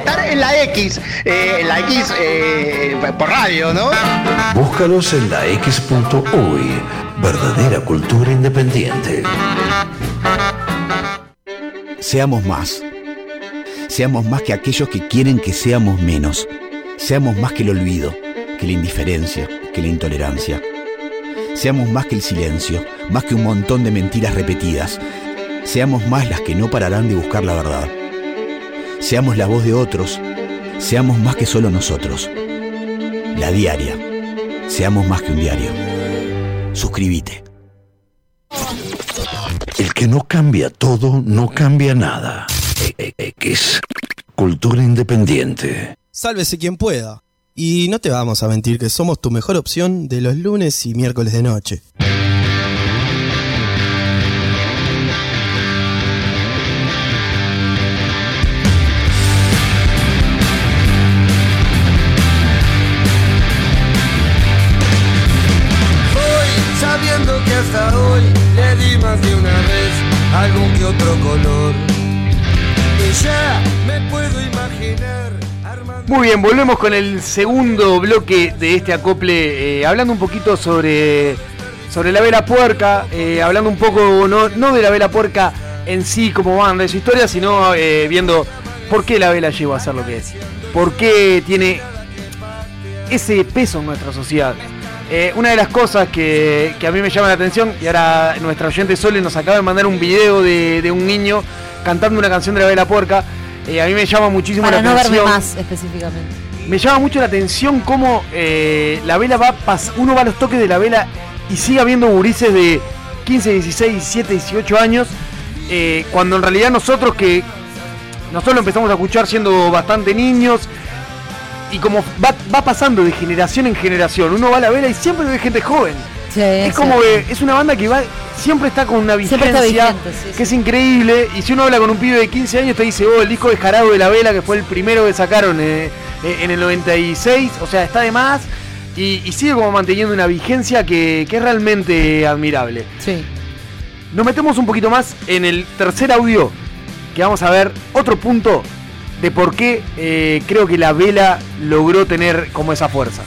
Estar en la X, eh, en la X eh, por radio, ¿no? Búscalos en la X.UI. Verdadera cultura independiente. Seamos más. Seamos más que aquellos que quieren que seamos menos. Seamos más que el olvido, que la indiferencia, que la intolerancia. Seamos más que el silencio, más que un montón de mentiras repetidas. Seamos más las que no pararán de buscar la verdad. Seamos la voz de otros. Seamos más que solo nosotros. La diaria. Seamos más que un diario. Suscríbete. El que no cambia todo, no cambia nada. E- e- X. Cultura independiente. Sálvese quien pueda. Y no te vamos a mentir que somos tu mejor opción de los lunes y miércoles de noche. Muy bien, volvemos con el segundo bloque de este acople, eh, hablando un poquito sobre, sobre la vela puerca, eh, hablando un poco no, no de la vela puerca en sí como banda de su historia, sino eh, viendo por qué la vela llegó a ser lo que es, por qué tiene ese peso en nuestra sociedad. Eh, una de las cosas que, que a mí me llama la atención, y ahora nuestra oyente Sole nos acaba de mandar un video de, de un niño cantando una canción de la vela puerca, eh, a mí me llama muchísimo Para la no verme atención. más específicamente. Me llama mucho la atención cómo eh, la vela va pas uno va a los toques de la vela y sigue habiendo gurises de 15, 16, 17, 18 años, cuando en realidad nosotros que nosotros lo empezamos a escuchar siendo bastante niños y como va, va pasando de generación en generación, uno va a la vela y siempre ve gente joven. es como que es una banda que va siempre está con una vigencia está vigente, sí, que es increíble y si uno habla con un pibe de 15 años te dice, "Oh, el disco descarado de la vela que fue el primero que sacaron eh, eh, en el 96", o sea, está de más y, y sigue como manteniendo una vigencia que, que es realmente admirable. Sí. Nos metemos un poquito más en el tercer audio, que vamos a ver otro punto de por qué eh, creo que la vela logró tener como esa fuerza.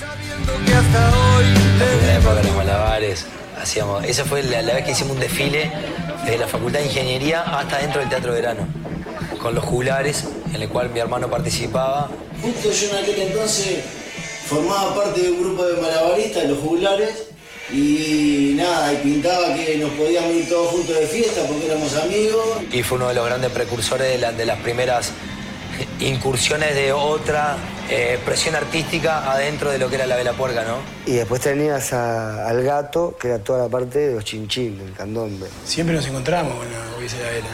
La primera época de los malabares, hacíamos, esa fue la, la vez que hicimos un desfile desde la Facultad de Ingeniería hasta dentro del Teatro Verano, con los juglares, en el cual mi hermano participaba. Justo yo en aquel entonces formaba parte de un grupo de malabaristas, los juglares, y nada, y pintaba que nos podíamos ir todos juntos de fiesta porque éramos amigos. Y fue uno de los grandes precursores de, la- de las primeras incursiones de otra eh, expresión artística adentro de lo que era la vela puerca, ¿no? Y después tenías a- al gato, que era toda la parte de los chinchín, del candombe. Siempre nos encontramos con la Hubiese de la Vela.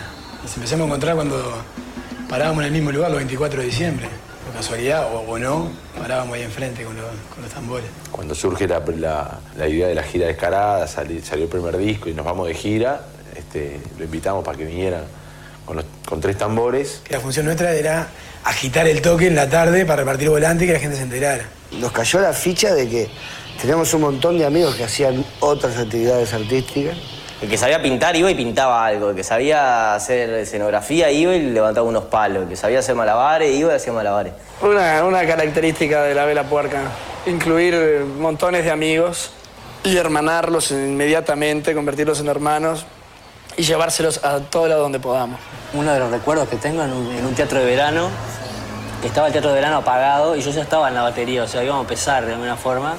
Nos empezamos a encontrar cuando parábamos en el mismo lugar los 24 de diciembre. Por casualidad o, o no, parábamos ahí enfrente con los, con los tambores. Cuando surge la, la- la idea de la gira descarada, sali- salió el primer disco y nos vamos de gira, este, lo invitamos para que viniera con, los- con tres tambores. Que la función nuestra era agitar el toque en la tarde para repartir volante y que la gente se enterara. Nos cayó la ficha de que teníamos un montón de amigos que hacían otras actividades artísticas. El que sabía pintar iba y pintaba algo. El que sabía hacer escenografía iba y levantaba unos palos. El que sabía hacer malabares iba y hacía malabares. Una, una característica de la vela puerca, incluir montones de amigos y hermanarlos inmediatamente, convertirlos en hermanos y llevárselos a todo lado donde podamos. Uno de los recuerdos que tengo en un, en un teatro de verano, que estaba el teatro de verano apagado y yo ya estaba en la batería, o sea, íbamos a empezar de alguna forma.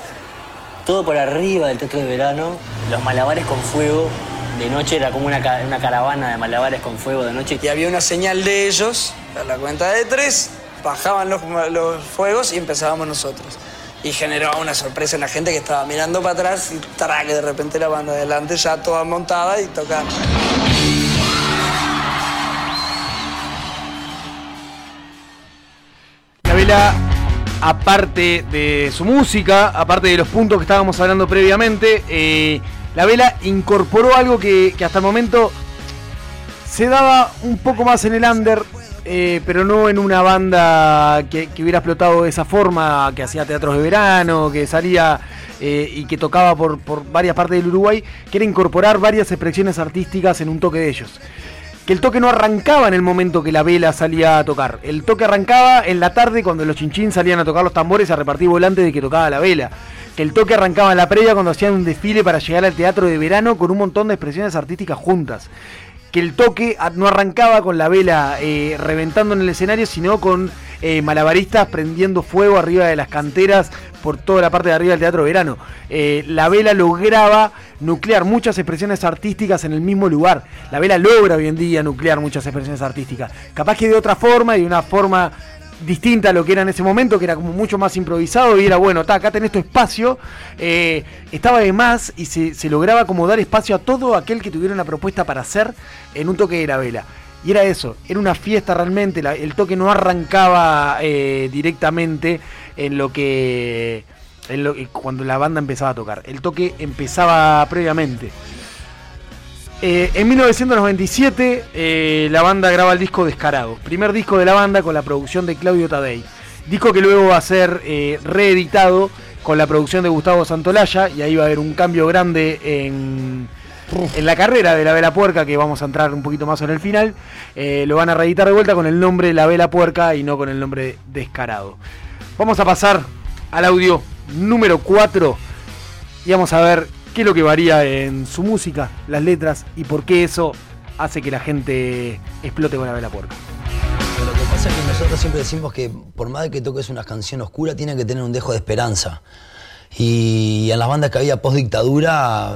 Todo por arriba del teatro de verano, los malabares con fuego. De noche era como una, una caravana de malabares con fuego de noche. Y había una señal de ellos, a la cuenta de tres, bajaban los, los fuegos y empezábamos nosotros. Y generaba una sorpresa en la gente que estaba mirando para atrás y ¡tra! que de repente la banda de adelante ya toda montada y tocando. La vela, aparte de su música, aparte de los puntos que estábamos hablando previamente, eh, la vela incorporó algo que, que hasta el momento se daba un poco más en el under, eh, pero no en una banda que, hubiera explotado de esa forma, que hacía teatros de verano, que salía eh, y que tocaba por, por varias partes del Uruguay, que era incorporar varias expresiones artísticas en un toque de ellos que el toque no arrancaba en el momento que la vela salía a tocar. El toque arrancaba en la tarde cuando los chinchín salían a tocar los tambores a repartir volantes de que tocaba la vela. Que el toque arrancaba en la previa cuando hacían un desfile para llegar al teatro de verano con un montón de expresiones artísticas juntas. Que el toque no arrancaba con la vela eh, reventando en el escenario, sino con eh, malabaristas prendiendo fuego arriba de las canteras por toda la parte de arriba del teatro verano. Eh, la vela lograba nuclear muchas expresiones artísticas en el mismo lugar. La vela logra hoy en día nuclear muchas expresiones artísticas. Capaz que de otra forma y de una forma distinta a lo que era en ese momento, que era como mucho más improvisado y era bueno, ta, acá tenés tu espacio, eh, estaba de más y se, lograba como dar espacio a todo aquel que tuviera una propuesta para hacer en un toque de la vela. Y era eso, era una fiesta realmente, el toque no arrancaba eh, directamente en lo que- cuando la banda empezaba a tocar. El toque empezaba previamente. Eh, en 1997 eh, la banda graba el disco Descarado, primer disco de la banda con la producción de Claudio Tadei. Disco que luego va a ser eh, reeditado con la producción de Gustavo Santolaya y ahí va a haber un cambio grande en, en la carrera de la Vela Puerca que vamos a entrar un poquito más en el final. Lo van a reeditar de vuelta con el nombre La Vela Puerca y no con el nombre Descarado. Vamos a pasar al audio número 4 y vamos a ver qué es lo que varía en su música, las letras y por qué eso hace que la gente explote con la vela puerca. Lo que pasa es que nosotros siempre decimos que por más de que toques una canción oscura, tiene que tener un dejo de esperanza. Y en las bandas que había post dictadura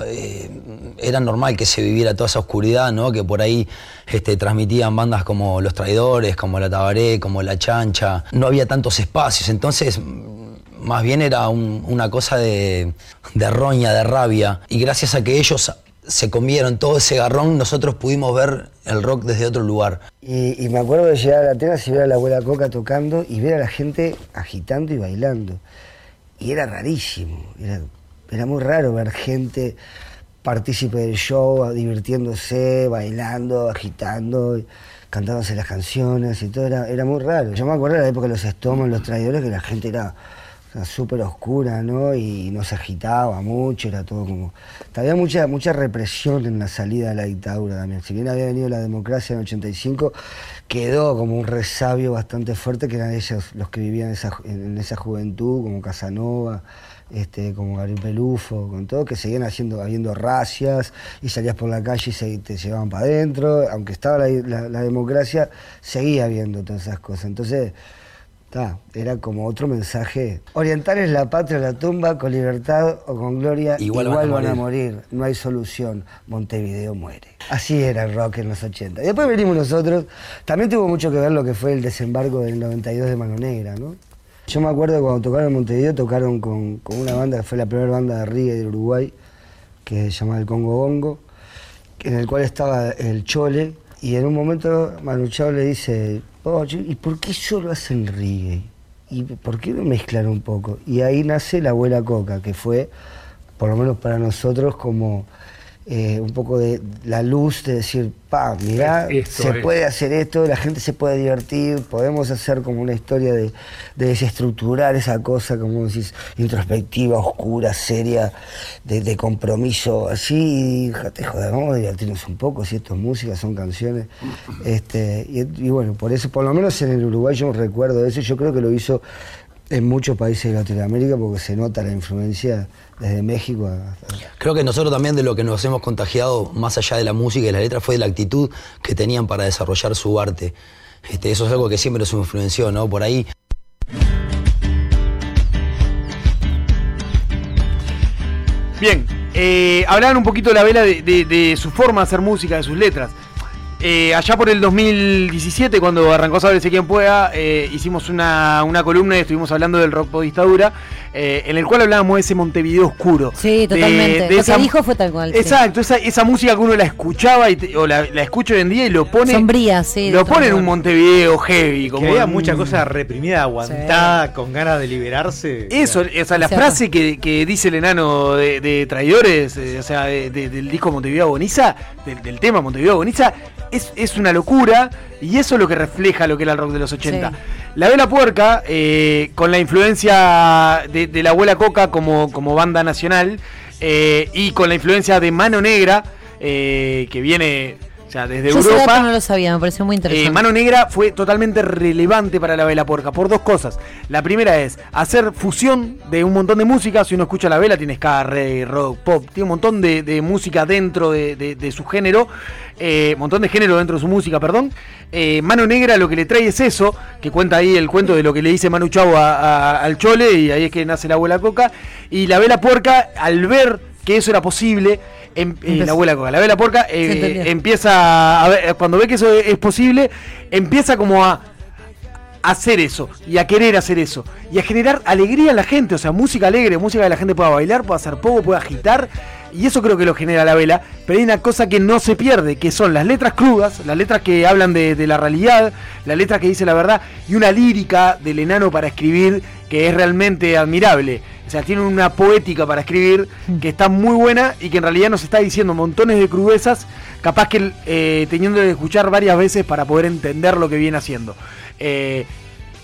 era normal que se viviera toda esa oscuridad, ¿no? Que por ahí este, transmitían bandas como Los Traidores, como La Tabaré, como La Chancha. No había tantos espacios, entonces más bien era un- una cosa de, de roña, de rabia. Y gracias a que ellos se comieron todo ese garrón, nosotros pudimos ver el rock desde otro lugar. Y, me acuerdo de llegar a Atenas y ver a la abuela Coca tocando y ver a la gente agitando y bailando. Y era rarísimo, era, muy raro ver gente partícipe del show, divirtiéndose, bailando, agitando, cantándose las canciones y todo, era, era muy raro. Yo me acuerdo de la época de los estómagos, los traidores, que la gente era súper oscura, ¿no? Y no se agitaba mucho, era todo como... Había mucha, mucha represión en la salida de la dictadura también. Si bien había venido la democracia en el 85, quedó como un resabio bastante fuerte que eran ellos los que vivían esa, en esa juventud, como Casanova, este, como Gabriel Pelufo, con todo, que seguían haciendo, habiendo racias y salías por la calle y se, te llevaban para adentro, aunque estaba la, la- la democracia, seguía habiendo todas esas cosas. Entonces, ta, era como otro mensaje. Orientar es la patria, la tumba, con libertad o con gloria, Igual igual, van a van a morir, no hay solución, Montevideo muere. Así era el rock en los 80. Y después venimos nosotros, también tuvo mucho que ver lo que fue el desembarco del 92 de Mano Negra, ¿no? Yo me acuerdo cuando tocaron en Montevideo, tocaron con, con una banda que fue la primera banda de reggae de Uruguay, que se llama el Congo Bongo, en el cual estaba el Chole, y en un momento Manu Chao le dice, "Oh, ¿y por qué solo hacen reggae? ¿Y por qué no mezclan un poco? Y ahí nace la abuela Coca, que fue, por lo menos para nosotros, como eh, un poco de la luz de decir, pa, mirá, Esto se es. puede hacer esto, la gente se puede divertir, podemos hacer como una historia de, de desestructurar esa cosa, como decís, introspectiva, oscura, seria, de, de compromiso, así, y déjate joder, vamos a divertirnos un poco, si esto es música, son canciones. Este, y, y bueno, por eso, por lo menos en el Uruguay yo recuerdo eso, yo creo que lo hizo en muchos países de Latinoamérica porque se nota la influencia desde México a, Creo que nosotros también de lo que nos hemos contagiado, más allá de la música y la letra, fue de la actitud que tenían para desarrollar su arte. Este, eso es algo que siempre nos influenció, ¿no? Por ahí. Bien, eh, hablaban un poquito de la vela de, de- de su forma de hacer música, de sus letras. Eh, allá por el 2017, cuando arrancó Sábese quien pueda, eh, hicimos una, una columna y estuvimos hablando del rock por dictadura, eh, en el cual hablábamos de ese Montevideo oscuro. Sí, De- totalmente. de Lo esa- que dijo fue tal cual. sí. Exacto, esa, esa música que uno la escuchaba y te- o la, la escucha hoy en día y lo pone. Sombría, sí. de Lo pone en un. Montevideo heavy. Como que había en- mucha cosa reprimida, aguantada, con ganas de liberarse. Eso, o sea, la Cierto. frase que, que dice el enano de, de Traidores, eh, o sea, de- de- del disco Montevideo Agoniza, del, del tema Montevideo Agoniza, es, es una locura y eso es lo que refleja lo que era el rock de los 80. Sí. La Vela Puerca, eh, con la influencia de, de la Abuela Coca como, como banda nacional eh, y con la influencia de Mano Negra, eh, que viene sea, desde Yo ese Europa. dato no lo sabía, me pareció muy interesante. Eh, Mano Negra fue totalmente relevante para la vela porca por dos cosas. La primera es hacer fusión de un montón de música. Si uno escucha la vela, tiene ska, reggae, rock, pop, tiene un montón de, de música dentro de, de- de su género, un montón de género dentro de su música, perdón. Eh, Mano Negra lo que le trae es eso, que cuenta ahí el cuento de lo que le dice Manu Chao a- a- al Chole, y ahí es que nace la abuela Coca. Y la vela puerca, al ver que eso era posible, em- eh, la abuela Coca, la vela puerca, eh, empieza a ver, cuando ve que eso es posible, empieza como a hacer eso y a querer hacer eso y a generar alegría en la gente, o sea, música alegre, música que la gente pueda bailar, pueda hacer poco, pueda agitar y eso creo que lo genera la vela, pero hay una cosa que no se pierde, que son las letras crudas, las letras que hablan de, de la realidad, las letras que dice la verdad y una lírica del enano para escribir que es realmente admirable. Sea, tiene una poética para escribir que está muy buena y que en realidad nos está diciendo montones de crudezas, capaz que eh, teniendo que escuchar varias veces para poder entender lo que viene haciendo. Eh,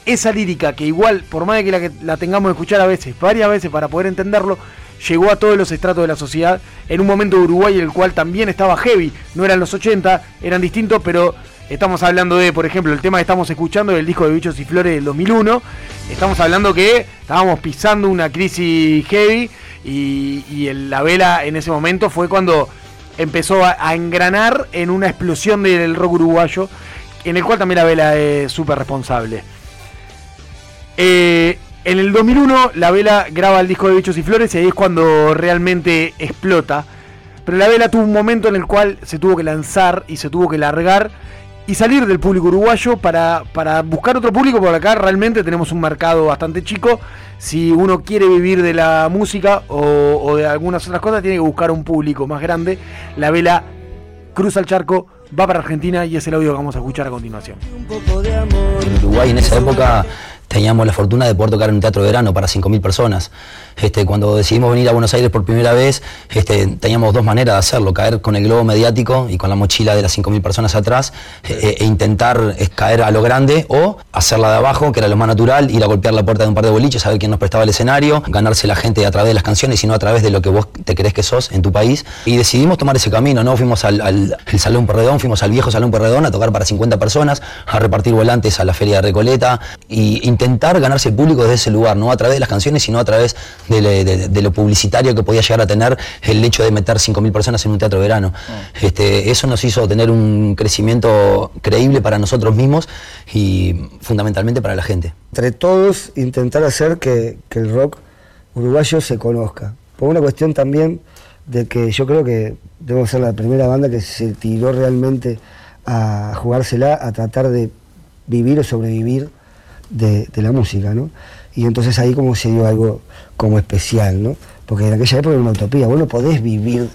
esa lírica que igual, por más de que la, la tengamos que escuchar a veces, varias veces para poder entenderlo, llegó a todos los estratos de la sociedad en un momento de Uruguay el cual también estaba heavy, no eran los 80, eran distintos, pero estamos hablando de, por ejemplo, el tema que estamos escuchando del disco de Bichos y Flores del 2001, estamos hablando que estábamos pisando una crisis heavy y, la vela en ese momento fue cuando empezó a, a engranar en una explosión del rock uruguayo, en el cual también la vela es súper responsable. Eh, en el 2001 la vela graba el disco de Bichos y Flores y ahí es cuando realmente explota. Pero la vela tuvo un momento en el cual se tuvo que lanzar y se tuvo que largar y salir del público uruguayo para, para buscar otro público, porque acá realmente tenemos un mercado bastante chico. Si uno quiere vivir de la música o, de algunas otras cosas, tiene que buscar un público más grande. La vela cruza el charco, va para Argentina y es el audio que vamos a escuchar a continuación. En Uruguay en esa época teníamos la fortuna de poder tocar en un teatro de verano para 5.000 personas. Este, cuando decidimos venir a Buenos Aires por primera vez, este, teníamos dos maneras de hacerlo, caer con el globo mediático y con la mochila de las 5.000 personas atrás eh, e intentar eh, caer a lo grande o hacerla de abajo, que era lo más natural, ir a golpear la puerta de un par de boliches, saber quién nos prestaba el escenario, ganarse la gente a través de las canciones y no a través de lo que vos te crees que sos en tu país. Y decidimos tomar ese camino, ¿no? Fuimos al, al- al Salón Porredón, fuimos al viejo Salón Porredón a tocar para 50 personas, a repartir volantes a la Feria de Recoleta y intentar ganarse el público desde ese lugar, no a través de las canciones, sino a través de, le- de- de lo publicitario que podía llegar a tener el hecho de meter 5.000 personas en un teatro de verano. Este, eso nos hizo tener un crecimiento creíble para nosotros mismos y fundamentalmente para la gente. Entre todos intentar hacer que, que el rock uruguayo se conozca. Por una cuestión también de que yo creo que debemos ser la primera banda que se tiró realmente a jugársela, a tratar de vivir o sobrevivir de, de la música, ¿no? Y entonces ahí como se dio algo como especial, ¿no? Porque en aquella época era una utopía, vos no podés vivir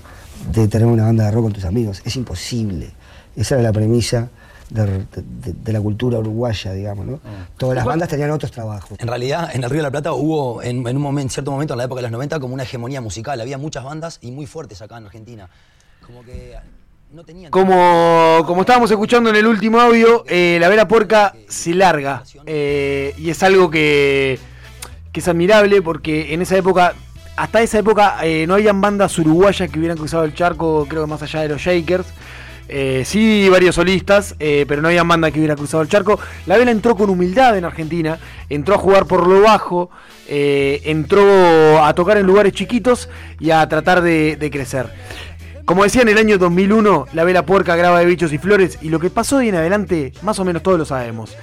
de tener una banda de rock con tus amigos, es imposible. Esa era la premisa de, de- de la cultura uruguaya, digamos, ¿no? Todas las bandas tenían otros trabajos. En realidad, en el Río de la Plata hubo en, en un momento, cierto momento, en la época de los 90, como una hegemonía musical. Había muchas bandas y muy fuertes acá en Argentina. Como que. Como, como estábamos escuchando en el último audio, eh, la Vera Puerca se larga. eh, y es algo que, que es admirable porque en esa época, hasta esa época, eh, no habían bandas uruguayas que hubieran cruzado el charco, creo que más allá de los Shakers. Eh, sí, varios solistas, eh, pero no había banda que hubiera cruzado el charco. La Vela entró con humildad en Argentina, entró a jugar por lo bajo, eh, entró a tocar en lugares chiquitos y a tratar de, de crecer. Como decía en el año 2001, La Vela Puerca graba de bichos y flores y lo que pasó de en adelante, más o menos todos lo sabemos.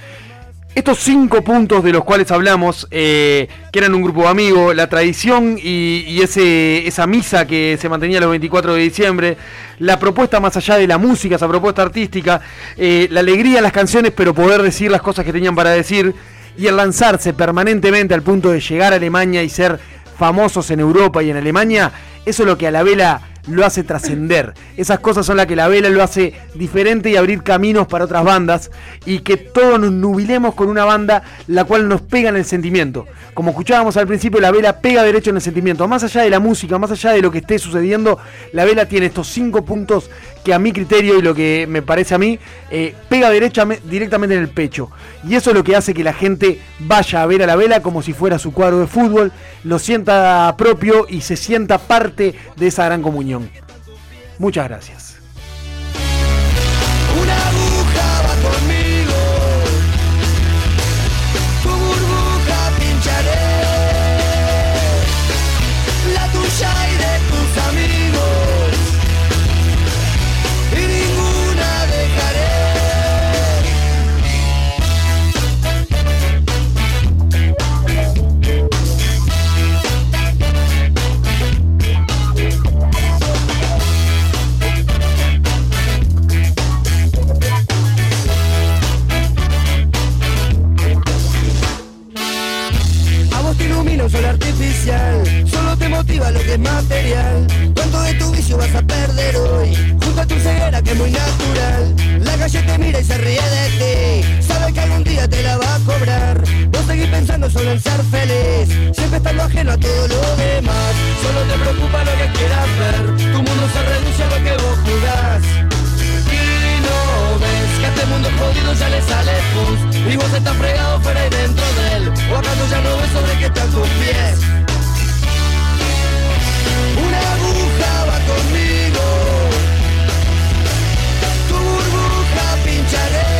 Estos cinco puntos de los cuales hablamos, eh, que eran un grupo de amigos, la tradición y, y ese, esa misa que se mantenía los 24 de diciembre, la propuesta más allá de la música, esa propuesta artística, eh, la alegría de las canciones, pero poder decir las cosas que tenían para decir, y el lanzarse permanentemente al punto de llegar a Alemania y ser famosos en Europa y en Alemania, eso es lo que a la vela lo hace trascender. Esas cosas son las que la vela lo hace diferente y abrir caminos para otras bandas y que todos nos nubilemos con una banda la cual nos pega en el sentimiento. Como escuchábamos al principio, la vela pega derecho en el sentimiento. Más allá de la música, más allá de lo que esté sucediendo, la vela tiene estos cinco puntos que a mi criterio y lo que me parece a mí, eh, pega derechame- directamente en el pecho. Y eso es lo que hace que la gente vaya a ver a la vela como si fuera su cuadro de fútbol, lo sienta propio y se sienta parte de esa gran comunión. Muchas gracias. Lo que es material. ¿Cuánto de tu vicio vas a perder hoy? Junto a tu ceguera que es muy natural. La calle te mira y se ríe de ti, sabe que algún día te la va a cobrar. Vos seguís pensando solo en ser feliz, siempre estando ajeno a todo lo demás. Solo te preocupa lo que quieras ver, tu mundo se reduce a lo que vos jugás. Y no ves que a este mundo jodido ya le sale pus Y vos estás fregado fuera y dentro de él ¿O acaso ya no ves sobre qué están tus pies? Una aguja va conmigo. Tu burbuja pincharé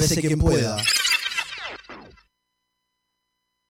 Sálvese quien pueda.